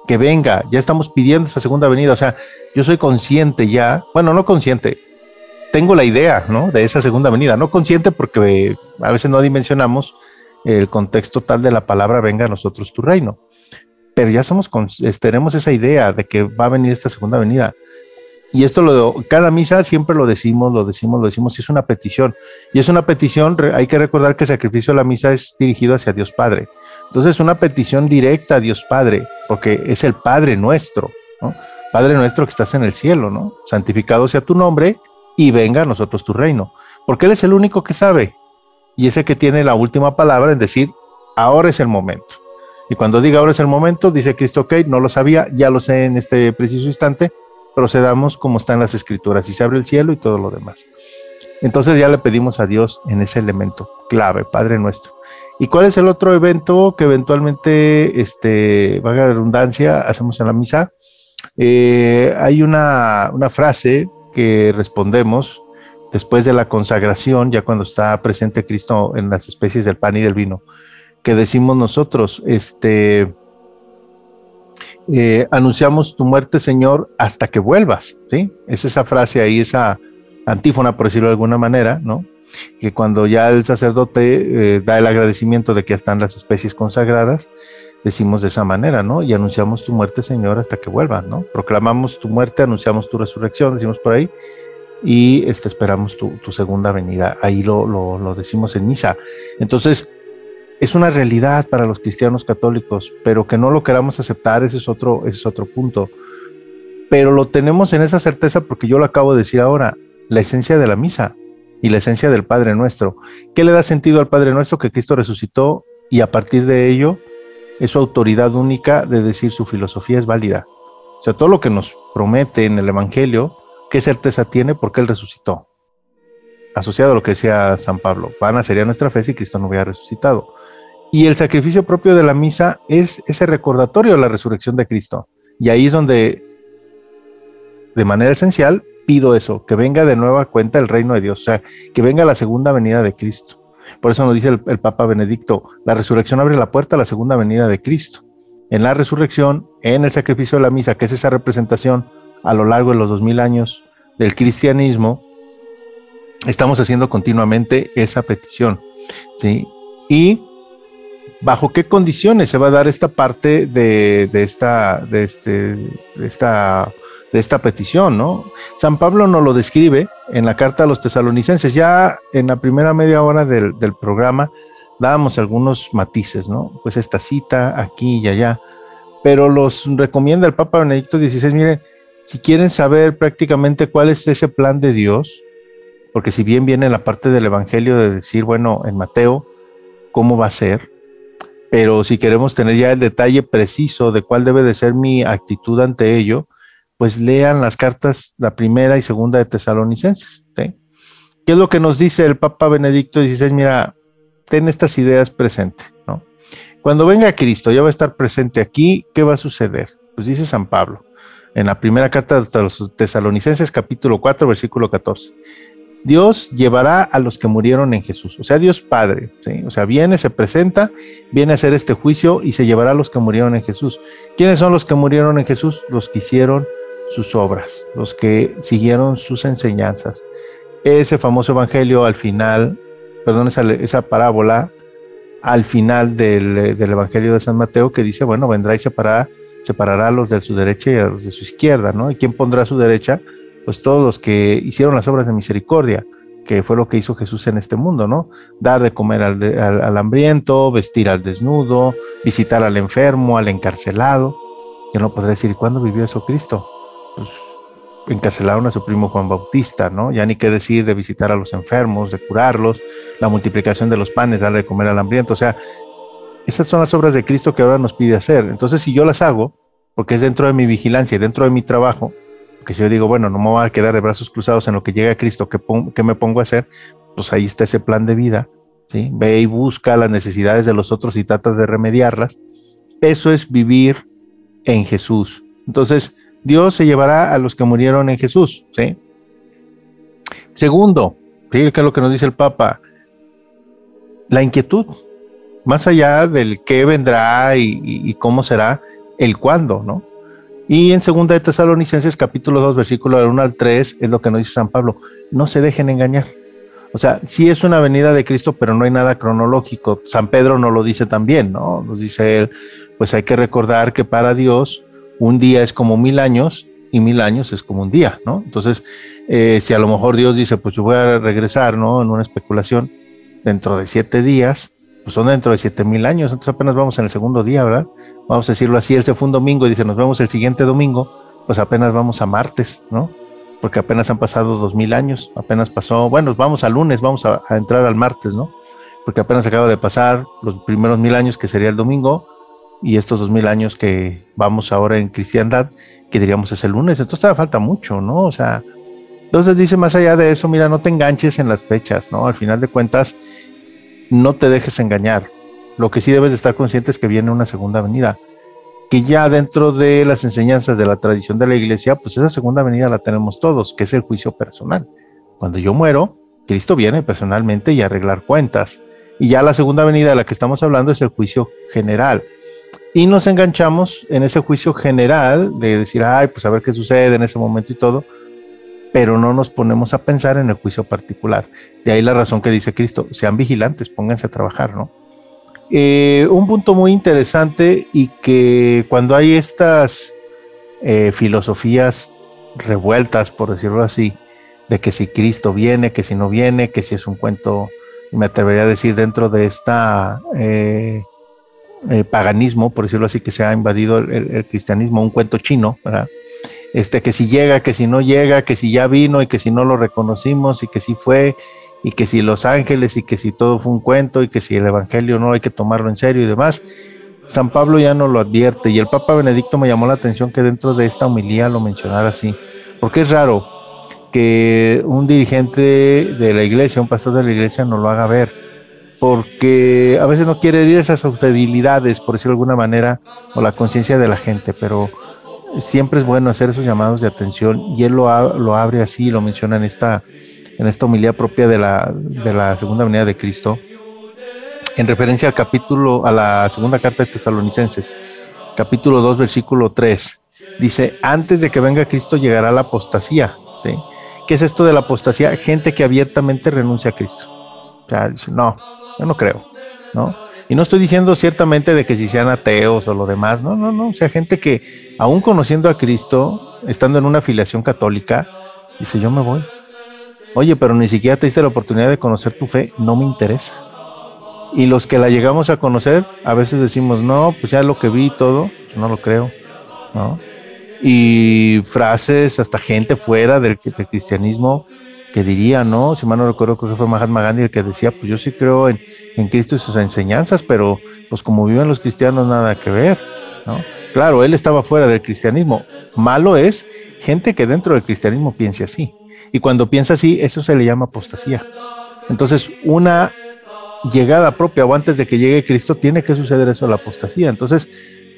que venga. Ya estamos pidiendo esa segunda venida. O sea, yo soy consciente ya, bueno, no consciente, tengo la idea, ¿no? De esa segunda venida. No consciente porque a veces no dimensionamos el contexto tal de la palabra venga a nosotros tu reino. Pero ya somos, tenemos esa idea de que va a venir esta segunda venida. Y esto lo cada misa siempre lo decimos, lo decimos, lo decimos, es una petición. Y es una petición, hay que recordar que el sacrificio de la misa es dirigido hacia Dios Padre. Entonces, es una petición directa a Dios Padre, porque es el Padre nuestro. Padre nuestro que estás en el cielo, ¿no? Santificado sea tu nombre y venga a nosotros tu reino. Porque Él es el único que sabe y ese que tiene la última palabra en decir, ahora es el momento. Y cuando diga ahora es el momento, dice Cristo, ok, no lo sabía, ya lo sé en este preciso instante, procedamos como están las escrituras y se abre el cielo y todo lo demás. Entonces ya le pedimos a Dios en ese elemento clave, Padre nuestro. ¿Y cuál es el otro evento que eventualmente, este, valga la redundancia, hacemos en la misa? Eh, hay una, una frase que respondemos después de la consagración, ya cuando está presente Cristo en las especies del pan y del vino, que decimos nosotros, este, eh, anunciamos tu muerte, Señor, hasta que vuelvas, ¿sí? Es esa frase ahí, esa antífona, por decirlo de alguna manera, ¿no? Que cuando ya el sacerdote eh, da el agradecimiento de que están las especies consagradas, decimos de esa manera, ¿no? Y anunciamos tu muerte, Señor, hasta que vuelvas, ¿no? Proclamamos tu muerte, anunciamos tu resurrección, decimos por ahí, y este, esperamos tu, segunda venida. Ahí lo, lo, decimos en misa. Entonces, es una realidad para los cristianos católicos, pero que no lo queramos aceptar, ese es otro, ese es otro punto. Pero lo tenemos en esa certeza porque yo lo acabo de decir ahora, la esencia de la misa y la esencia del Padre Nuestro. ¿Qué le da sentido al Padre Nuestro? Que Cristo resucitó y a partir de ello es su autoridad única de decir su filosofía es válida. O sea, todo lo que nos promete en el Evangelio, ¿qué certeza tiene? Porque Él resucitó. Asociado a lo que decía San Pablo, vana sería nuestra fe si Cristo no hubiera resucitado. Y el sacrificio propio de la misa es ese recordatorio de la resurrección de Cristo. Y ahí es donde, de manera esencial, pido eso, que venga de nueva cuenta el reino de Dios, o sea, que venga la segunda venida de Cristo. Por eso nos dice el, Papa Benedicto, la resurrección abre la puerta a la segunda venida de Cristo. En la resurrección, en el sacrificio de la misa, que es esa representación a lo largo de los dos mil años del cristianismo, estamos haciendo continuamente esa petición. ¿sí? Y bajo qué condiciones se va a dar esta parte de, esta, de, este, de, esta, de esta petición, ¿no? San Pablo nos lo describe en la carta a los tesalonicenses. Ya en la primera media hora del, del programa dábamos algunos matices, ¿no? Pues esta cita aquí y allá, pero los recomienda el Papa Benedicto XVI, mire, si quieren saber prácticamente cuál es ese plan de Dios, porque si bien viene la parte del Evangelio de decir, bueno, en Mateo, ¿cómo va a ser? pero si queremos tener ya el detalle preciso de cuál debe de ser mi actitud ante ello, pues lean las cartas, la primera y segunda de Tesalonicenses. ¿Qué es lo que nos dice el Papa Benedicto XVI? Mira, ten estas ideas presentes. ¿no? Cuando venga Cristo, ya va a estar presente aquí, ¿qué va a suceder? Pues dice San Pablo, en la primera carta de los Tesalonicenses, capítulo 4, versículo 14. Dios llevará a los que murieron en Jesús. O sea, Dios Padre. O sea, viene, se presenta, viene a hacer este juicio y se llevará a los que murieron en Jesús. ¿Quiénes son los que murieron en Jesús? Los que hicieron sus obras, los que siguieron sus enseñanzas. Ese famoso evangelio al final, perdón, esa, parábola al final del, evangelio de San Mateo que dice, bueno, vendrá y separará, separará a los de su derecha y a los de su izquierda, ¿no? ¿Y quién pondrá a su derecha? pues todos los que hicieron las obras de misericordia, que fue lo que hizo Jesús en este mundo, ¿no? Dar de comer al, hambriento, vestir al desnudo, visitar al enfermo, al encarcelado. Yo no podré decir, ¿cuándo vivió eso Cristo? Pues encarcelaron a su primo Juan Bautista, ¿no? Ya ni qué decir de visitar a los enfermos, de curarlos, la multiplicación de los panes, darle de comer al hambriento. O sea, esas son las obras de Cristo que ahora nos pide hacer. Entonces, si yo las hago, porque es dentro de mi vigilancia dentro de mi trabajo, que si yo digo, bueno, no me voy a quedar de brazos cruzados en lo que llega a Cristo, ¿qué, me pongo a hacer? Pues ahí está ese plan de vida, ¿sí? Ve y busca las necesidades de los otros y tratas de remediarlas. Eso es vivir en Jesús. Entonces, Dios se llevará a los que murieron en Jesús, ¿sí? Segundo, ¿sí? ¿qué es lo que nos dice el Papa? La inquietud, más allá del qué vendrá y cómo será, el cuándo, ¿no? Y en segunda de Tesalonicenses capítulo 2 versículo 1 al 3 es lo que nos dice San Pablo, no se dejen engañar. O sea, sí es una venida de Cristo, pero no hay nada cronológico. San Pedro no lo dice también, ¿no? Nos dice él, pues hay que recordar que para Dios un día es como mil años y mil años es como un día, ¿no? Entonces, eh, si a lo mejor Dios dice, pues yo voy a regresar, ¿no? En una especulación dentro de siete días, pues son dentro de siete mil años, entonces apenas vamos en el segundo día, ¿verdad? vamos a decirlo así, ese fue un domingo y dice, nos vemos el siguiente domingo, pues apenas vamos a martes, ¿no? Porque apenas han pasado dos mil años, apenas pasó, bueno, vamos a lunes, vamos a, entrar al martes, ¿no? porque apenas acaba de pasar los primeros mil años que sería el domingo y estos dos mil años que vamos ahora en cristiandad, que diríamos es el lunes, entonces todavía falta mucho, ¿no? O sea, entonces dice más allá de eso, mira, no te enganches en las fechas, ¿no? Al final de cuentas, no te dejes engañar. Lo que sí debes de estar consciente es que viene una segunda venida, que ya dentro de las enseñanzas de la tradición de la iglesia, pues esa segunda venida la tenemos todos, que es el juicio personal. Cuando yo muero, Cristo viene personalmente y a arreglar cuentas. Y ya la segunda venida de la que estamos hablando es el juicio general. Y nos enganchamos en ese juicio general de decir, ay, pues a ver qué sucede en ese momento y todo, pero no nos ponemos a pensar en el juicio particular. De ahí la razón que dice Cristo, sean vigilantes, pónganse a trabajar, ¿no? Eh, un punto muy interesante y que cuando hay estas eh, filosofías revueltas, por decirlo así, de que si Cristo viene, que si no viene, que si es un cuento, me atrevería a decir, dentro de esta eh, paganismo, por decirlo así, que se ha invadido el, cristianismo, un cuento chino, ¿verdad? Este, que si llega, que si no llega, que si ya vino y que si no lo reconocimos y que si fue y que si los ángeles y que si todo fue un cuento y que si el evangelio no hay que tomarlo en serio y demás. San Pablo ya no lo advierte y el Papa Benedicto me llamó la atención que dentro de esta homilía lo mencionara así, porque es raro que un dirigente de la iglesia, un pastor de la iglesia no lo haga ver, porque a veces no quiere herir esas susceptibilidades, por decirlo de alguna manera, o la conciencia de la gente, pero siempre es bueno hacer esos llamados de atención y él lo, lo abre así, lo menciona en esta en esta homilía propia de la, de la segunda venida de Cristo, en referencia al capítulo, a la segunda carta de Tesalonicenses, capítulo 2, versículo 3, dice, antes de que venga Cristo llegará la apostasía. ¿sí? ¿Qué es esto de la apostasía? Gente que abiertamente renuncia a Cristo. O sea, dice, no, yo no creo, ¿no? Y no estoy diciendo ciertamente de que si sean ateos o lo demás, no, no, no, o sea, gente que aún conociendo a Cristo, estando en una afiliación católica, dice, yo me voy, Oye, pero ni siquiera te diste la oportunidad de conocer tu fe, no me interesa. Y los que la llegamos a conocer, a veces decimos, no, pues ya lo que vi y todo, pues no lo creo, ¿no? Y frases, hasta gente fuera del, cristianismo que diría, ¿no? Si mal no recuerdo, creo que fue Mahatma Gandhi el que decía, pues yo sí creo en, en Cristo y sus enseñanzas, pero pues como viven los cristianos, nada que ver, ¿no? Claro, él estaba fuera del cristianismo. Malo es gente que dentro del cristianismo piense así. Y cuando piensa así, eso se le llama apostasía. Entonces, una llegada propia o antes de que llegue Cristo, tiene que suceder eso, la apostasía. Entonces,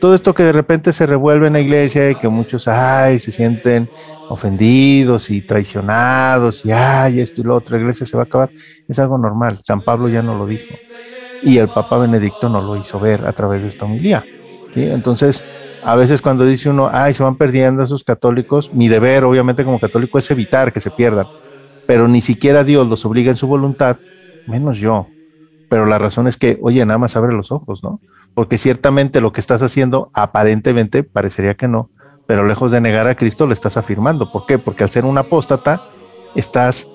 todo esto que de repente se revuelve en la iglesia y que muchos, ay, se sienten ofendidos y traicionados y, ay, esto y lo otro, la iglesia se va a acabar, es algo normal. San Pablo ya no lo dijo. Y el Papa Benedicto no lo hizo ver a través de esta homilía. Entonces, a veces cuando dice uno, ay, se van perdiendo esos católicos, mi deber obviamente como católico es evitar que se pierdan, pero ni siquiera Dios los obliga en su voluntad, menos yo. Pero la razón es que, oye, nada más abre los ojos, ¿no? Porque ciertamente lo que estás haciendo, aparentemente, parecería que no, pero lejos de negar a Cristo, lo estás afirmando. ¿Por qué? Porque al ser un apóstata, estás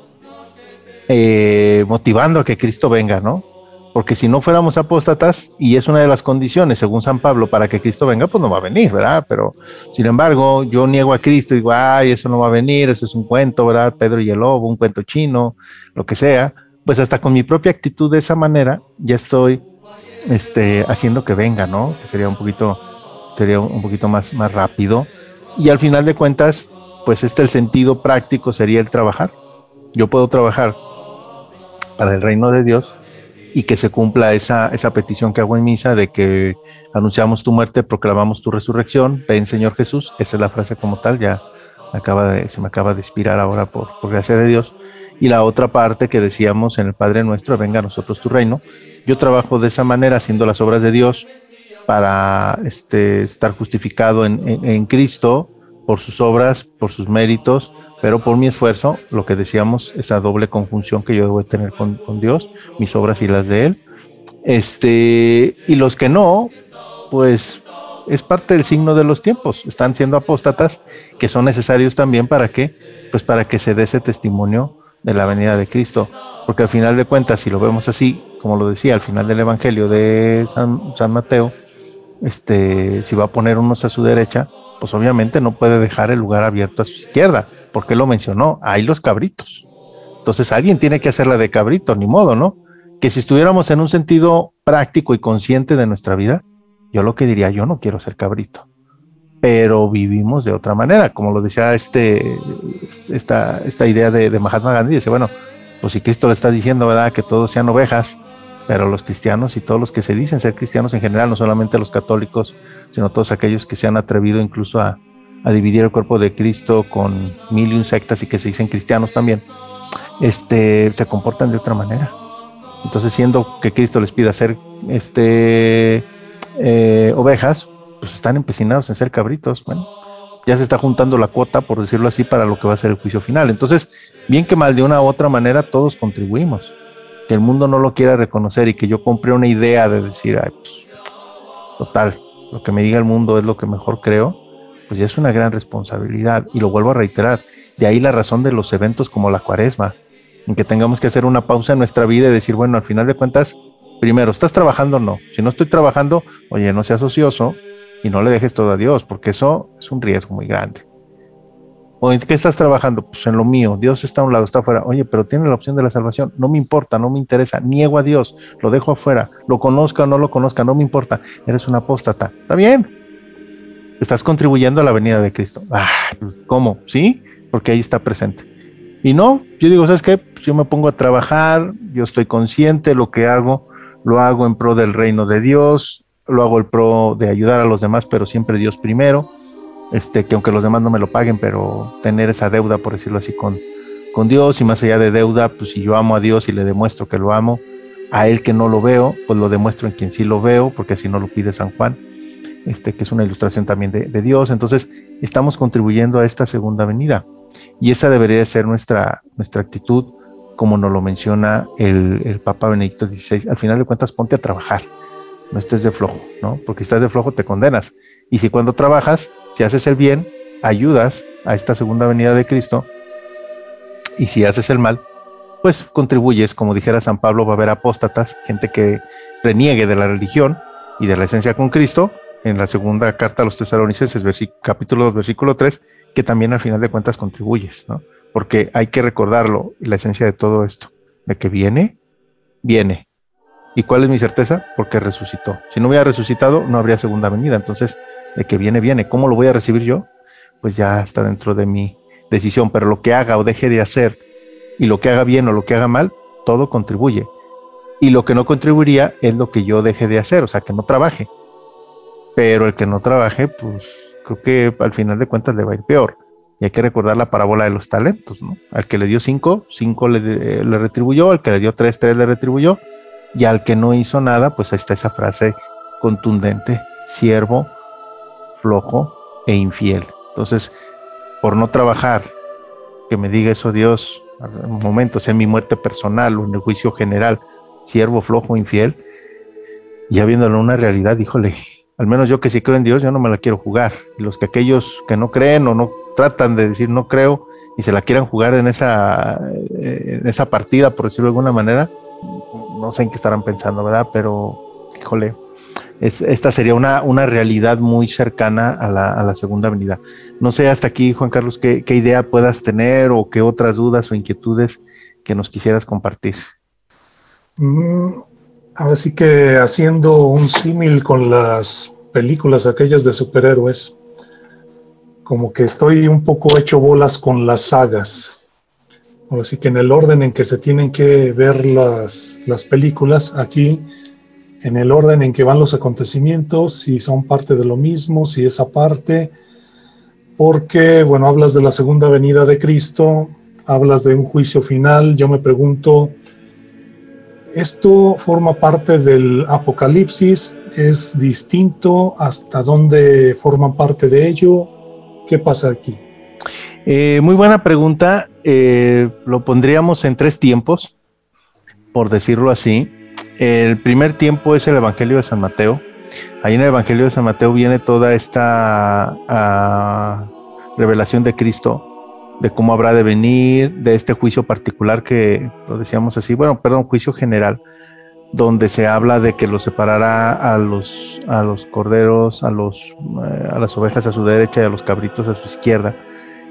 eh, motivando a que Cristo venga, ¿no? porque si no fuéramos apóstatas, y es una de las condiciones, según San Pablo, para que Cristo venga, pues no va a venir, ¿verdad? Pero, sin embargo, yo niego a Cristo y digo, ay, eso no va a venir, eso es un cuento, ¿verdad? Pedro y el lobo, un cuento chino, lo que sea, pues hasta con mi propia actitud de esa manera, ya estoy este, haciendo que venga, ¿no? Que sería un poquito, sería un poquito más, más rápido. Y al final de cuentas, pues este el sentido práctico sería el trabajar. Yo puedo trabajar para el reino de Dios y que se cumpla esa, esa petición que hago en misa de que anunciamos tu muerte, proclamamos tu resurrección, ven Señor Jesús, esa es la frase como tal, ya acaba de, se me acaba de inspirar ahora por, por gracia de Dios. Y la otra parte que decíamos en el Padre Nuestro, venga a nosotros tu reino. Yo trabajo de esa manera haciendo las obras de Dios para este, estar justificado en, en, Cristo por sus obras, por sus méritos, pero por mi esfuerzo, lo que decíamos, esa doble conjunción que yo debo tener con, Dios, mis obras y las de Él. Este, y los que no, pues es parte del signo de los tiempos, están siendo apóstatas que son necesarios también para que, pues para que se dé ese testimonio de la venida de Cristo, porque al final de cuentas, si lo vemos así, como lo decía al final del Evangelio de San, San Mateo, este, si va a poner unos a su derecha, pues obviamente no puede dejar el lugar abierto a su izquierda, porque lo mencionó, hay los cabritos. Entonces alguien tiene que hacer la de cabrito, ni modo, ¿no? que si estuviéramos en un sentido práctico y consciente de nuestra vida, yo lo que diría, yo no quiero ser cabrito, pero vivimos de otra manera, como lo decía este, esta, esta idea de, Mahatma Gandhi, dice, bueno, pues si Cristo le está diciendo, ¿verdad?, que todos sean ovejas, pero los cristianos y todos los que se dicen ser cristianos en general, no solamente los católicos, sino todos aquellos que se han atrevido incluso a, a dividir el cuerpo de Cristo con mil y un sectas y que se dicen cristianos también, este, se comportan de otra manera. Entonces, siendo que Cristo les pida ser este, eh, ovejas, pues están empecinados en ser cabritos. Bueno, ya se está juntando la cuota, por decirlo así, para lo que va a ser el juicio final. Entonces, bien que mal, de una u otra manera, todos contribuimos. Que el mundo no lo quiera reconocer y que yo compre una idea de decir, ay, pues, total, lo que me diga el mundo es lo que mejor creo, pues ya es una gran responsabilidad. Y lo vuelvo a reiterar, de ahí la razón de los eventos como la cuaresma, en que tengamos que hacer una pausa en nuestra vida y decir, bueno, al final de cuentas, primero, ¿estás trabajando o no? Si no estoy trabajando, oye, no seas ocioso y no le dejes todo a Dios, porque eso es un riesgo muy grande. ¿O en qué estás trabajando? Pues en lo mío. Dios está a un lado, está afuera. Oye, pero tiene la opción de la salvación. No me importa, no me interesa. Niego a Dios, lo dejo afuera. Lo conozca o no lo conozca, no me importa. Eres un apóstata. Está bien. Estás contribuyendo a la venida de Cristo. Ah, ¿Cómo? ¿Sí? Porque ahí está presente. Y no, yo digo, ¿sabes qué? Pues yo me pongo a trabajar, yo estoy consciente, lo que hago, lo hago en pro del reino de Dios, lo hago en pro de ayudar a los demás, pero siempre Dios primero, este, que aunque los demás no me lo paguen, pero tener esa deuda, por decirlo así, con, con Dios y más allá de deuda, pues si yo amo a Dios y le demuestro que lo amo, a él que no lo veo, pues lo demuestro en quien sí lo veo, porque así no lo pide San Juan, este, que es una ilustración también de, de Dios. Entonces, estamos contribuyendo a esta segunda venida. Y esa debería ser nuestra, nuestra actitud, como nos lo menciona el, el, Papa Benedicto XVI. Al final de cuentas, ponte a trabajar, no estés de flojo, ¿no? Porque si estás de flojo te condenas. Y si cuando trabajas, si haces el bien, ayudas a esta segunda venida de Cristo, y si haces el mal, pues contribuyes, como dijera San Pablo, va a haber apóstatas, gente que reniegue de la religión y de la esencia con Cristo, en la segunda carta a los tesalonicenses, capítulo 2, versículo 3, que también al final de cuentas contribuyes, ¿no? Porque hay que recordarlo, la esencia de todo esto, de que viene, viene. ¿Y cuál es mi certeza? Porque resucitó. Si no hubiera resucitado, no habría segunda venida. Entonces, de que viene, viene. ¿Cómo lo voy a recibir yo? Pues ya está dentro de mi decisión. Pero lo que haga o deje de hacer, y lo que haga bien o lo que haga mal, todo contribuye. Y lo que no contribuiría es lo que yo deje de hacer, o sea, que no trabaje. Pero el que no trabaje, pues creo que al final de cuentas le va a ir peor. Y hay que recordar la parábola de los talentos, ¿no? Al que le dio cinco, cinco le, le retribuyó, al que le dio tres, tres le retribuyó, y al que no hizo nada, pues ahí está esa frase contundente, siervo, flojo e infiel. Entonces, por no trabajar, que me diga eso Dios, un momento, sea en mi muerte personal o en el juicio general, siervo, flojo, infiel, ya viéndolo una realidad, híjole, al menos yo que sí creo en Dios, yo no me la quiero jugar. Los que aquellos que no creen o no tratan de decir no creo y se la quieran jugar en esa, eh, en esa partida, por decirlo de alguna manera, no sé en qué estarán pensando, ¿verdad? Pero, híjole, es, esta sería una, una realidad muy cercana a la, a la, segunda venida. No sé hasta aquí, Juan Carlos, qué, qué idea puedas tener o qué otras dudas o inquietudes que nos quisieras compartir. Mm, Ahora sí que haciendo un símil con las películas aquellas de superhéroes, como que estoy un poco hecho bolas con las sagas. Ahora sí que en el orden en que se tienen que ver las, las películas, aquí, en el orden en que van los acontecimientos, si son parte de lo mismo, si es aparte, porque, bueno, hablas de la segunda venida de Cristo, hablas de un juicio final, yo me pregunto, esto forma parte del Apocalipsis, es distinto, hasta dónde forma parte de ello, ¿qué pasa aquí? Eh, muy buena pregunta, eh, lo pondríamos en tres tiempos, por decirlo así. El primer tiempo es el Evangelio de San Mateo. Ahí en el Evangelio de San Mateo viene toda esta uh, revelación de Cristo de cómo habrá de venir, de este juicio particular que lo decíamos así, bueno, perdón, juicio general, donde se habla de que lo separará a los, a los corderos, a, los, eh, a las ovejas a su derecha y a los cabritos a su izquierda.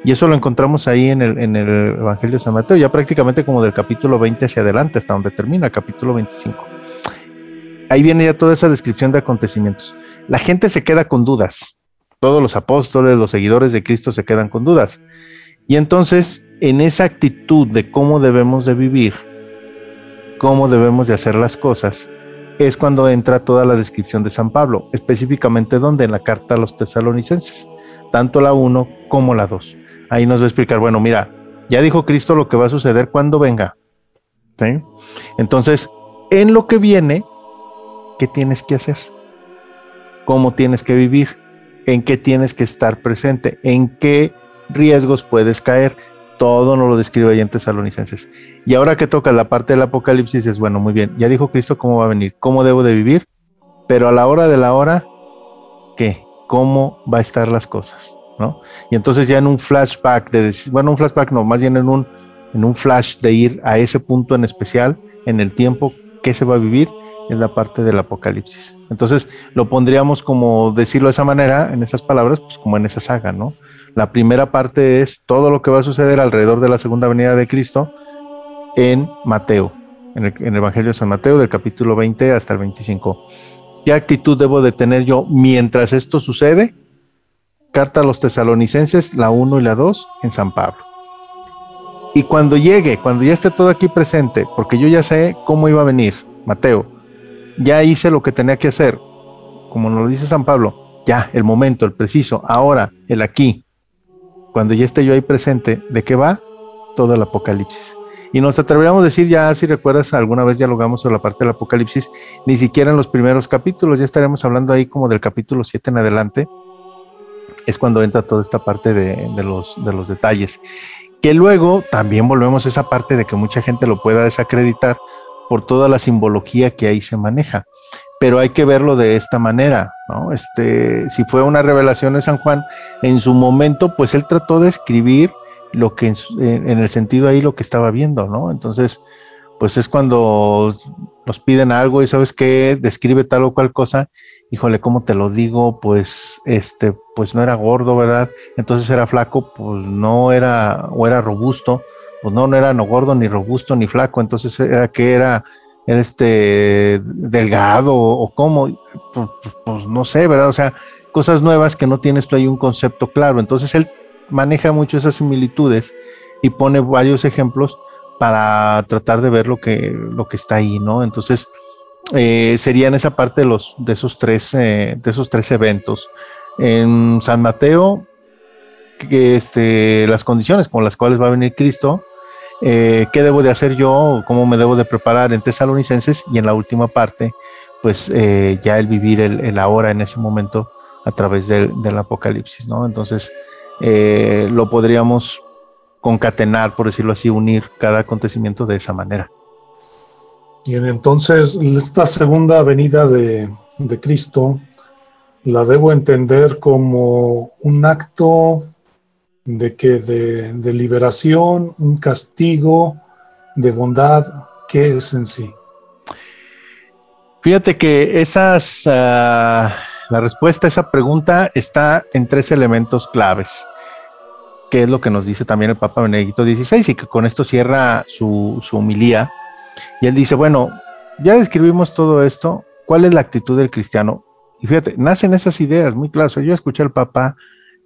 Y eso lo encontramos ahí en el, en el Evangelio de San Mateo, ya prácticamente como del capítulo 20 hacia adelante, hasta donde termina capítulo 25. Ahí viene ya toda esa descripción de acontecimientos. La gente se queda con dudas. Todos los apóstoles, los seguidores de Cristo se quedan con dudas. Y entonces, en esa actitud de cómo debemos de vivir, cómo debemos de hacer las cosas, es cuando entra toda la descripción de San Pablo, específicamente donde en la carta a los tesalonicenses, tanto la 1 como la 2 ahí nos va a explicar, bueno, mira, ya dijo Cristo lo que va a suceder cuando venga. ¿sí? Entonces, en lo que viene, ¿qué tienes que hacer? ¿Cómo tienes que vivir? ¿En qué tienes que estar presente? ¿En qué riesgos puedes caer? Todo nos lo describe ahí en Tesalonicenses. Y ahora que toca la parte del Apocalipsis, es bueno, muy bien, ya dijo Cristo cómo va a venir, cómo debo de vivir, pero a la hora de la hora, ¿qué? ¿Cómo va a estar las cosas? Y entonces ya en un flashback de bueno, un flashback no, más bien en un, en un flash de ir a ese punto en especial, en el tiempo que se va a vivir, es la parte del apocalipsis. Entonces lo pondríamos como decirlo de esa manera, en esas palabras, pues como en esa saga, ¿no? La primera parte es todo lo que va a suceder alrededor de la segunda venida de Cristo en Mateo, en el, en el Evangelio de San Mateo, del capítulo 20 hasta el 25. ¿Qué actitud debo de tener yo mientras esto sucede? Carta a los tesalonicenses, la 1 y la 2 en San Pablo. Y cuando llegue, cuando ya esté todo aquí presente, porque yo ya sé cómo iba a venir, Mateo, ya hice lo que tenía que hacer, como nos lo dice San Pablo, ya, el momento, el preciso, ahora, el aquí, cuando ya esté yo ahí presente, ¿de qué va? Todo el Apocalipsis. Y nos atreveríamos a decir, ya si recuerdas, alguna vez dialogamos sobre la parte del Apocalipsis, ni siquiera en los primeros capítulos, ya estaremos hablando ahí como del capítulo 7 en adelante, es cuando entra toda esta parte de, los, de los detalles. Que luego también volvemos a esa parte de que mucha gente lo pueda desacreditar por toda la simbología que ahí se maneja. Pero hay que verlo de esta manera, ¿no? Este, si fue una revelación de San Juan, en su momento, pues él trató de escribir lo que en, en el sentido ahí lo que estaba viendo, ¿no? Entonces, pues es cuando nos piden algo y sabes qué, describe tal o cual cosa, híjole, ¿cómo te lo digo? Pues este, pues no era gordo, ¿verdad? Entonces era flaco, pues no era, o era robusto, pues no, no era no gordo, ni robusto, ni flaco, entonces era que era, era este delgado o cómo, pues, pues, pues, no sé, ¿verdad? O sea, cosas nuevas que no tienes tú ahí un concepto claro. Entonces él maneja mucho esas similitudes y pone varios ejemplos para tratar de ver lo que, lo que está ahí, ¿no? Entonces, eh, serían esa parte de, los, de, esos tres, eh, de esos tres eventos. En San Mateo, este, las condiciones con las cuales va a venir Cristo, eh, qué debo de hacer yo, cómo me debo de preparar en Tesalonicenses y en la última parte, pues ya el vivir el, ahora en ese momento a través del, del Apocalipsis, ¿no? Entonces, lo podríamos concatenar, por decirlo así, unir cada acontecimiento de esa manera. Y entonces esta segunda venida de, Cristo la debo entender como un acto de que de, liberación, un castigo, de bondad, ¿qué es en sí? Fíjate que esas, ah, la respuesta a esa pregunta está en tres elementos claves que es lo que nos dice también el Papa Benedicto XVI y que con esto cierra su, su humilía. Y él dice, bueno, ya describimos todo esto, ¿cuál es la actitud del cristiano? Y fíjate, nacen esas ideas muy claras. Yo escuché al Papa,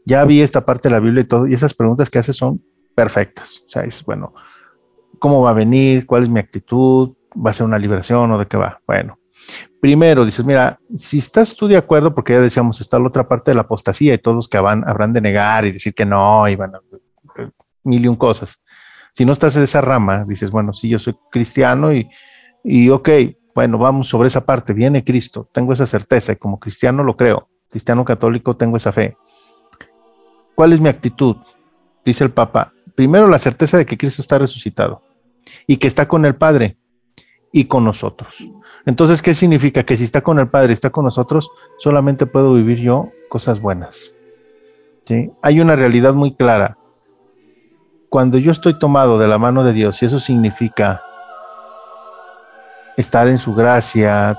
ya vi esta parte de la Biblia y todo, y esas preguntas que hace son perfectas. O sea, es bueno, ¿cómo va a venir? ¿Cuál es mi actitud? ¿Va a ser una liberación o de qué va? Bueno, Primero, dices, mira, si estás tú de acuerdo, porque ya decíamos, está la otra parte de la apostasía y todos que van, habrán de negar y decir que no, y van a mil y un cosas. Si no estás en esa rama, dices, bueno, sí, yo soy cristiano y, y ok, bueno, vamos sobre esa parte, viene Cristo, tengo esa certeza y como cristiano lo creo, cristiano católico tengo esa fe. ¿Cuál es mi actitud? Dice el Papa, primero la certeza de que Cristo está resucitado y que está con el Padre y con nosotros. Entonces, ¿qué significa? Que si está con el Padre, está con nosotros, solamente puedo vivir yo cosas buenas. Hay una realidad muy clara. Cuando yo estoy tomado de la mano de Dios, y eso significa estar en su gracia,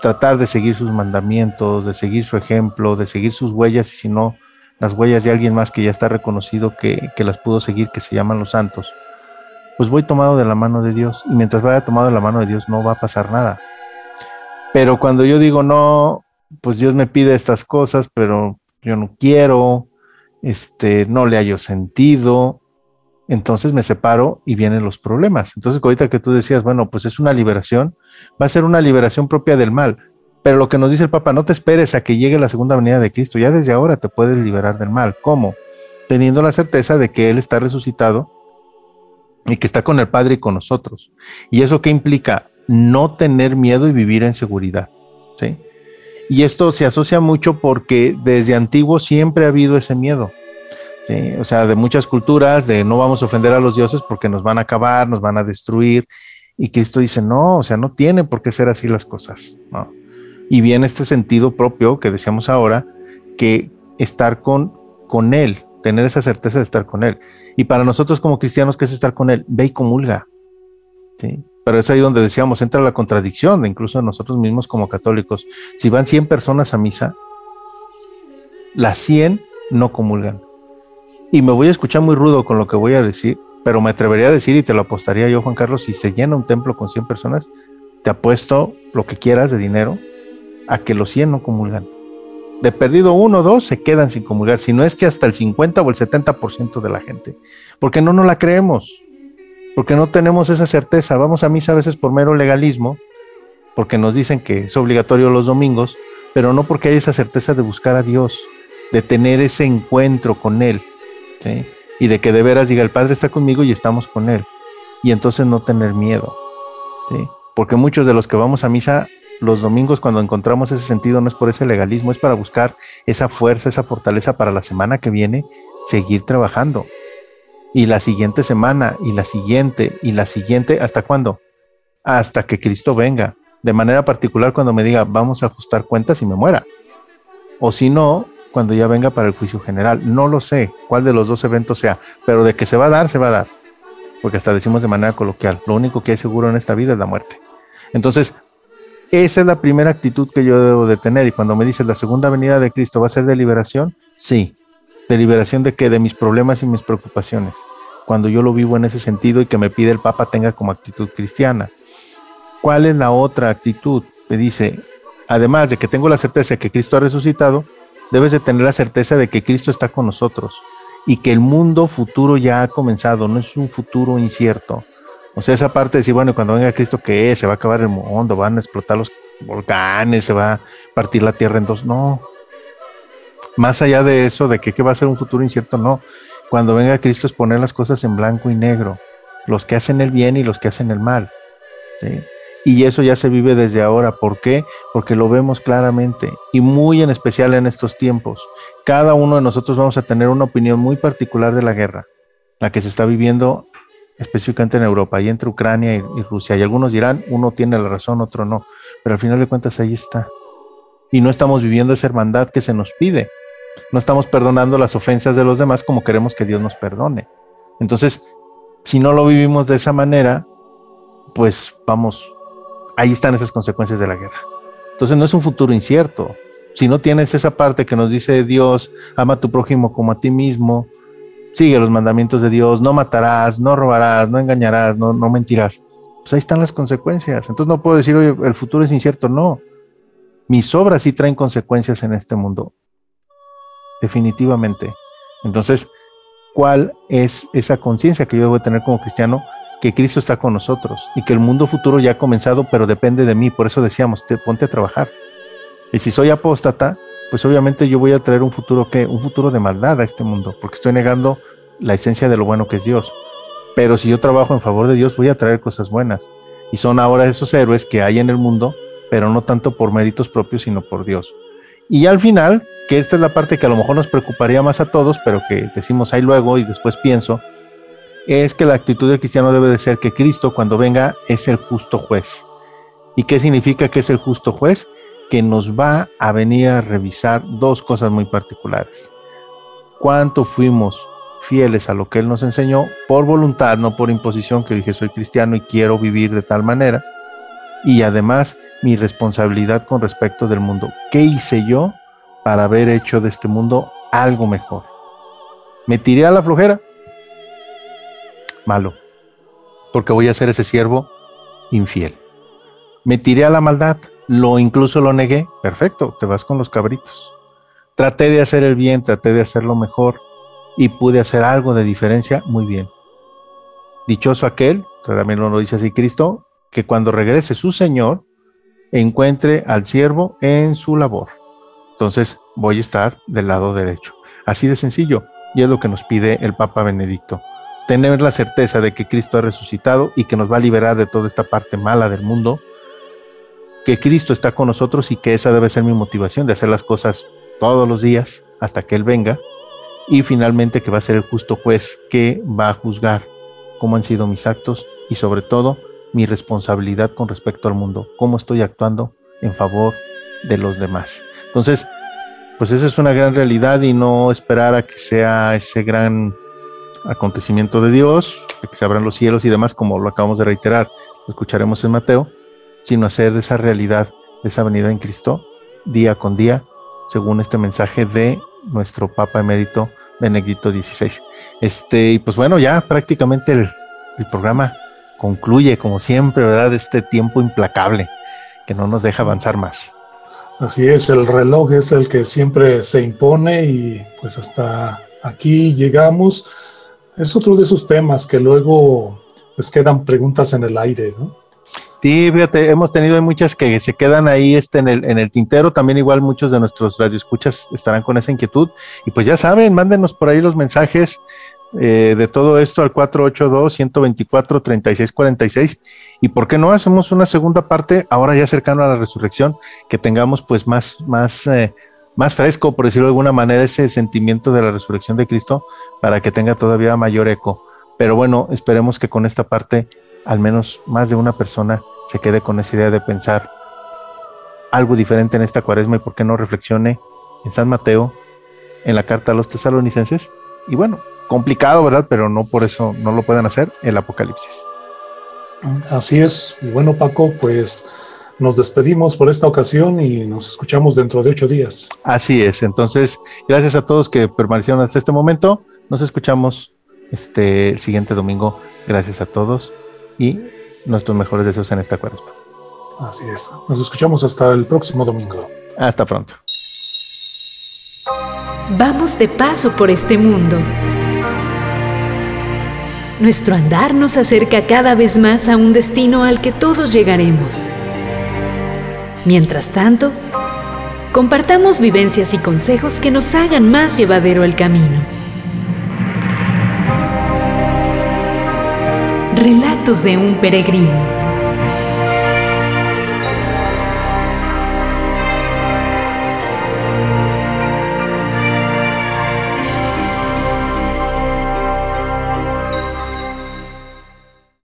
tratar de seguir sus mandamientos, de seguir su ejemplo, de seguir sus huellas, y si no, las huellas de alguien más que ya está reconocido que, que las pudo seguir, que se llaman los santos, pues voy tomado de la mano de Dios. Y mientras vaya tomado de la mano de Dios no va a pasar nada. Pero cuando yo digo, no, pues Dios me pide estas cosas, pero yo no quiero, este, no le hallo sentido, entonces me separo y vienen los problemas. Entonces, ahorita que tú decías, bueno, pues es una liberación, va a ser una liberación propia del mal. Pero lo que nos dice el Papa, no te esperes a que llegue la segunda venida de Cristo, ya desde ahora te puedes liberar del mal. ¿Cómo? Teniendo la certeza de que Él está resucitado y que está con el Padre y con nosotros. ¿Y eso qué implica? No tener miedo y vivir en seguridad. ¿sí? Y esto se asocia mucho porque desde antiguo siempre ha habido ese miedo. ¿Sí? O sea, de muchas culturas, de no vamos a ofender a los dioses porque nos van a acabar, nos van a destruir. Y Cristo dice, no, o sea, no tiene por qué ser así las cosas. ¿no? Y viene este sentido propio que decíamos ahora, que estar con, con Él, tener esa certeza de estar con Él. Y para nosotros como cristianos, ¿qué es estar con Él? Ve y comulga. ¿sí? Pero es ahí donde decíamos, entra la contradicción, incluso nosotros mismos como católicos. Si van 100 personas a misa, las 100 no comulgan. Y me voy a escuchar muy rudo con lo que voy a decir, pero me atrevería a decir y te lo apostaría yo, Juan Carlos, si se llena un templo con 100 personas, te apuesto lo que quieras de dinero a que los 100 no comulgan de perdido uno o dos se quedan sin comulgar, si no es que hasta el 50 o el 70% de la gente, porque no nos la creemos, porque no tenemos esa certeza. Vamos a misa a veces por mero legalismo, porque nos dicen que es obligatorio los domingos, pero no porque hay esa certeza de buscar a Dios, de tener ese encuentro con Él, y de que de veras diga, el Padre está conmigo y estamos con Él, y entonces no tener miedo, porque muchos de los que vamos a misa los domingos cuando encontramos ese sentido no es por ese legalismo, es para buscar esa fuerza, esa fortaleza para la semana que viene, seguir trabajando. Y la siguiente semana, y la siguiente, y la siguiente, ¿hasta cuándo? Hasta que Cristo venga. De manera particular cuando me diga, vamos a ajustar cuentas y me muera. O si no, cuando ya venga para el juicio general. No lo sé cuál de los dos eventos sea, pero de que se va a dar, se va a dar. Porque hasta decimos de manera coloquial, lo único que hay seguro en esta vida es la muerte. Entonces, esa es la primera actitud que yo debo de tener. Y cuando me dices la segunda venida de Cristo va a ser de liberación, sí. ¿De liberación de qué? De mis problemas y mis preocupaciones. Cuando yo lo vivo en ese sentido y que me pide el Papa tenga como actitud cristiana. ¿Cuál es la otra actitud? Me dice, además de que tengo la certeza de que Cristo ha resucitado, debes de tener la certeza de que Cristo está con nosotros y que el mundo futuro ya ha comenzado, no es un futuro incierto, o sea, esa parte de decir, bueno, cuando venga Cristo, ¿qué? Se va a acabar el mundo, van a explotar los volcanes, se va a partir la tierra en dos. No. Más allá de eso, de que, va a ser un futuro incierto, no. Cuando venga Cristo es poner las cosas en blanco y negro, los que hacen el bien y los que hacen el mal. ¿sí? Y eso ya se vive desde ahora. ¿Por qué? Porque lo vemos claramente y muy en especial en estos tiempos. Cada uno de nosotros vamos a tener una opinión muy particular de la guerra, la que se está viviendo específicamente en Europa y entre Ucrania y, Rusia. Y algunos dirán, uno tiene la razón, otro no. Pero al final de cuentas ahí está. Y no estamos viviendo esa hermandad que se nos pide. No estamos perdonando las ofensas de los demás como queremos que Dios nos perdone. Entonces, si no lo vivimos de esa manera, pues vamos, ahí están esas consecuencias de la guerra. Entonces no es un futuro incierto. Si no tienes esa parte que nos dice Dios, ama a tu prójimo como a ti mismo, sigue los mandamientos de Dios, no matarás, no robarás, no engañarás, no, no mentirás. Pues ahí están las consecuencias. Entonces no puedo decir, oye, el futuro es incierto. No. Mis obras sí traen consecuencias en este mundo. Definitivamente. Entonces, ¿cuál es esa conciencia que yo debo tener como cristiano? Que Cristo está con nosotros y que el mundo futuro ya ha comenzado, pero depende de mí. Por eso decíamos, te, ponte a trabajar. Y si soy apóstata, pues obviamente yo voy a traer un futuro que, un futuro de maldad a este mundo, porque estoy negando la esencia de lo bueno que es Dios. Pero si yo trabajo en favor de Dios, voy a traer cosas buenas. Y son ahora esos héroes que hay en el mundo, pero no tanto por méritos propios, sino por Dios. Y al final, que esta es la parte que a lo mejor nos preocuparía más a todos, pero que decimos ahí luego y después pienso, es que la actitud del cristiano debe de ser que Cristo cuando venga es el justo juez. ¿Y qué significa que es el justo juez? que nos va a venir a revisar dos cosas muy particulares. Cuánto fuimos fieles a lo que Él nos enseñó por voluntad, no por imposición, que dije soy cristiano y quiero vivir de tal manera. Y además mi responsabilidad con respecto del mundo. ¿Qué hice yo para haber hecho de este mundo algo mejor. ¿Me tiré a la flojera? Malo, porque voy a ser ese siervo infiel. ¿Me tiré a la maldad? Lo incluso lo negué. Perfecto, te vas con los cabritos. Traté de hacer el bien, traté de hacerlo mejor y pude hacer algo de diferencia muy bien. Dichoso aquel, también lo dice así Cristo, que cuando regrese su Señor, encuentre al siervo en su labor. Entonces voy a estar del lado derecho. Así de sencillo. Y es lo que nos pide el Papa Benedicto. Tener la certeza de que Cristo ha resucitado y que nos va a liberar de toda esta parte mala del mundo. Que Cristo está con nosotros y que esa debe ser mi motivación de hacer las cosas todos los días hasta que Él venga. Y finalmente que va a ser el justo juez que va a juzgar cómo han sido mis actos y sobre todo mi responsabilidad con respecto al mundo, cómo estoy actuando en favor de los demás. Entonces, pues esa es una gran realidad y no esperar a que sea ese gran acontecimiento de Dios, que se abran los cielos y demás, como lo acabamos de reiterar, lo escucharemos en Mateo, sino hacer de esa realidad, de esa venida en Cristo, día con día, según este mensaje de nuestro Papa Emérito Benedicto XVI. Este, y pues bueno, ya prácticamente el, el programa concluye, como siempre, ¿verdad? Este tiempo implacable que no nos deja avanzar más. Así es, el reloj es el que siempre se impone y pues hasta aquí llegamos. Es otro de esos temas que luego pues quedan preguntas en el aire, ¿no? Sí, fíjate, hemos tenido muchas que se quedan ahí este, en, el, en el tintero. También igual muchos de nuestros radioescuchas estarán con esa inquietud. Y pues ya saben, mándenos por ahí los mensajes eh, de todo esto al 482-124-3646. Y por qué no hacemos una segunda parte ahora ya cercano a la resurrección, que tengamos pues más, más, eh, más fresco, por decirlo de alguna manera, ese sentimiento de la resurrección de Cristo para que tenga todavía mayor eco. Pero bueno, esperemos que con esta parte al menos más de una persona se quede con esa idea de pensar algo diferente en esta cuaresma y por qué no reflexione en San Mateo, en la carta a los tesalonicenses. Y bueno, complicado, ¿verdad? Pero no por eso no lo pueden hacer el Apocalipsis. Así es. Y bueno, Paco, pues nos despedimos por esta ocasión y nos escuchamos dentro de ocho días. Así es. Entonces, gracias a todos que permanecieron hasta este momento. Nos escuchamos este el siguiente domingo. Gracias a todos y nuestros mejores deseos en esta cuaresma. Así es. Nos escuchamos hasta el próximo domingo. Hasta pronto. Vamos de paso por este mundo. Nuestro andar nos acerca cada vez más a un destino al que todos llegaremos. Mientras tanto, compartamos vivencias y consejos que nos hagan más llevadero el camino. Relatos de un peregrino.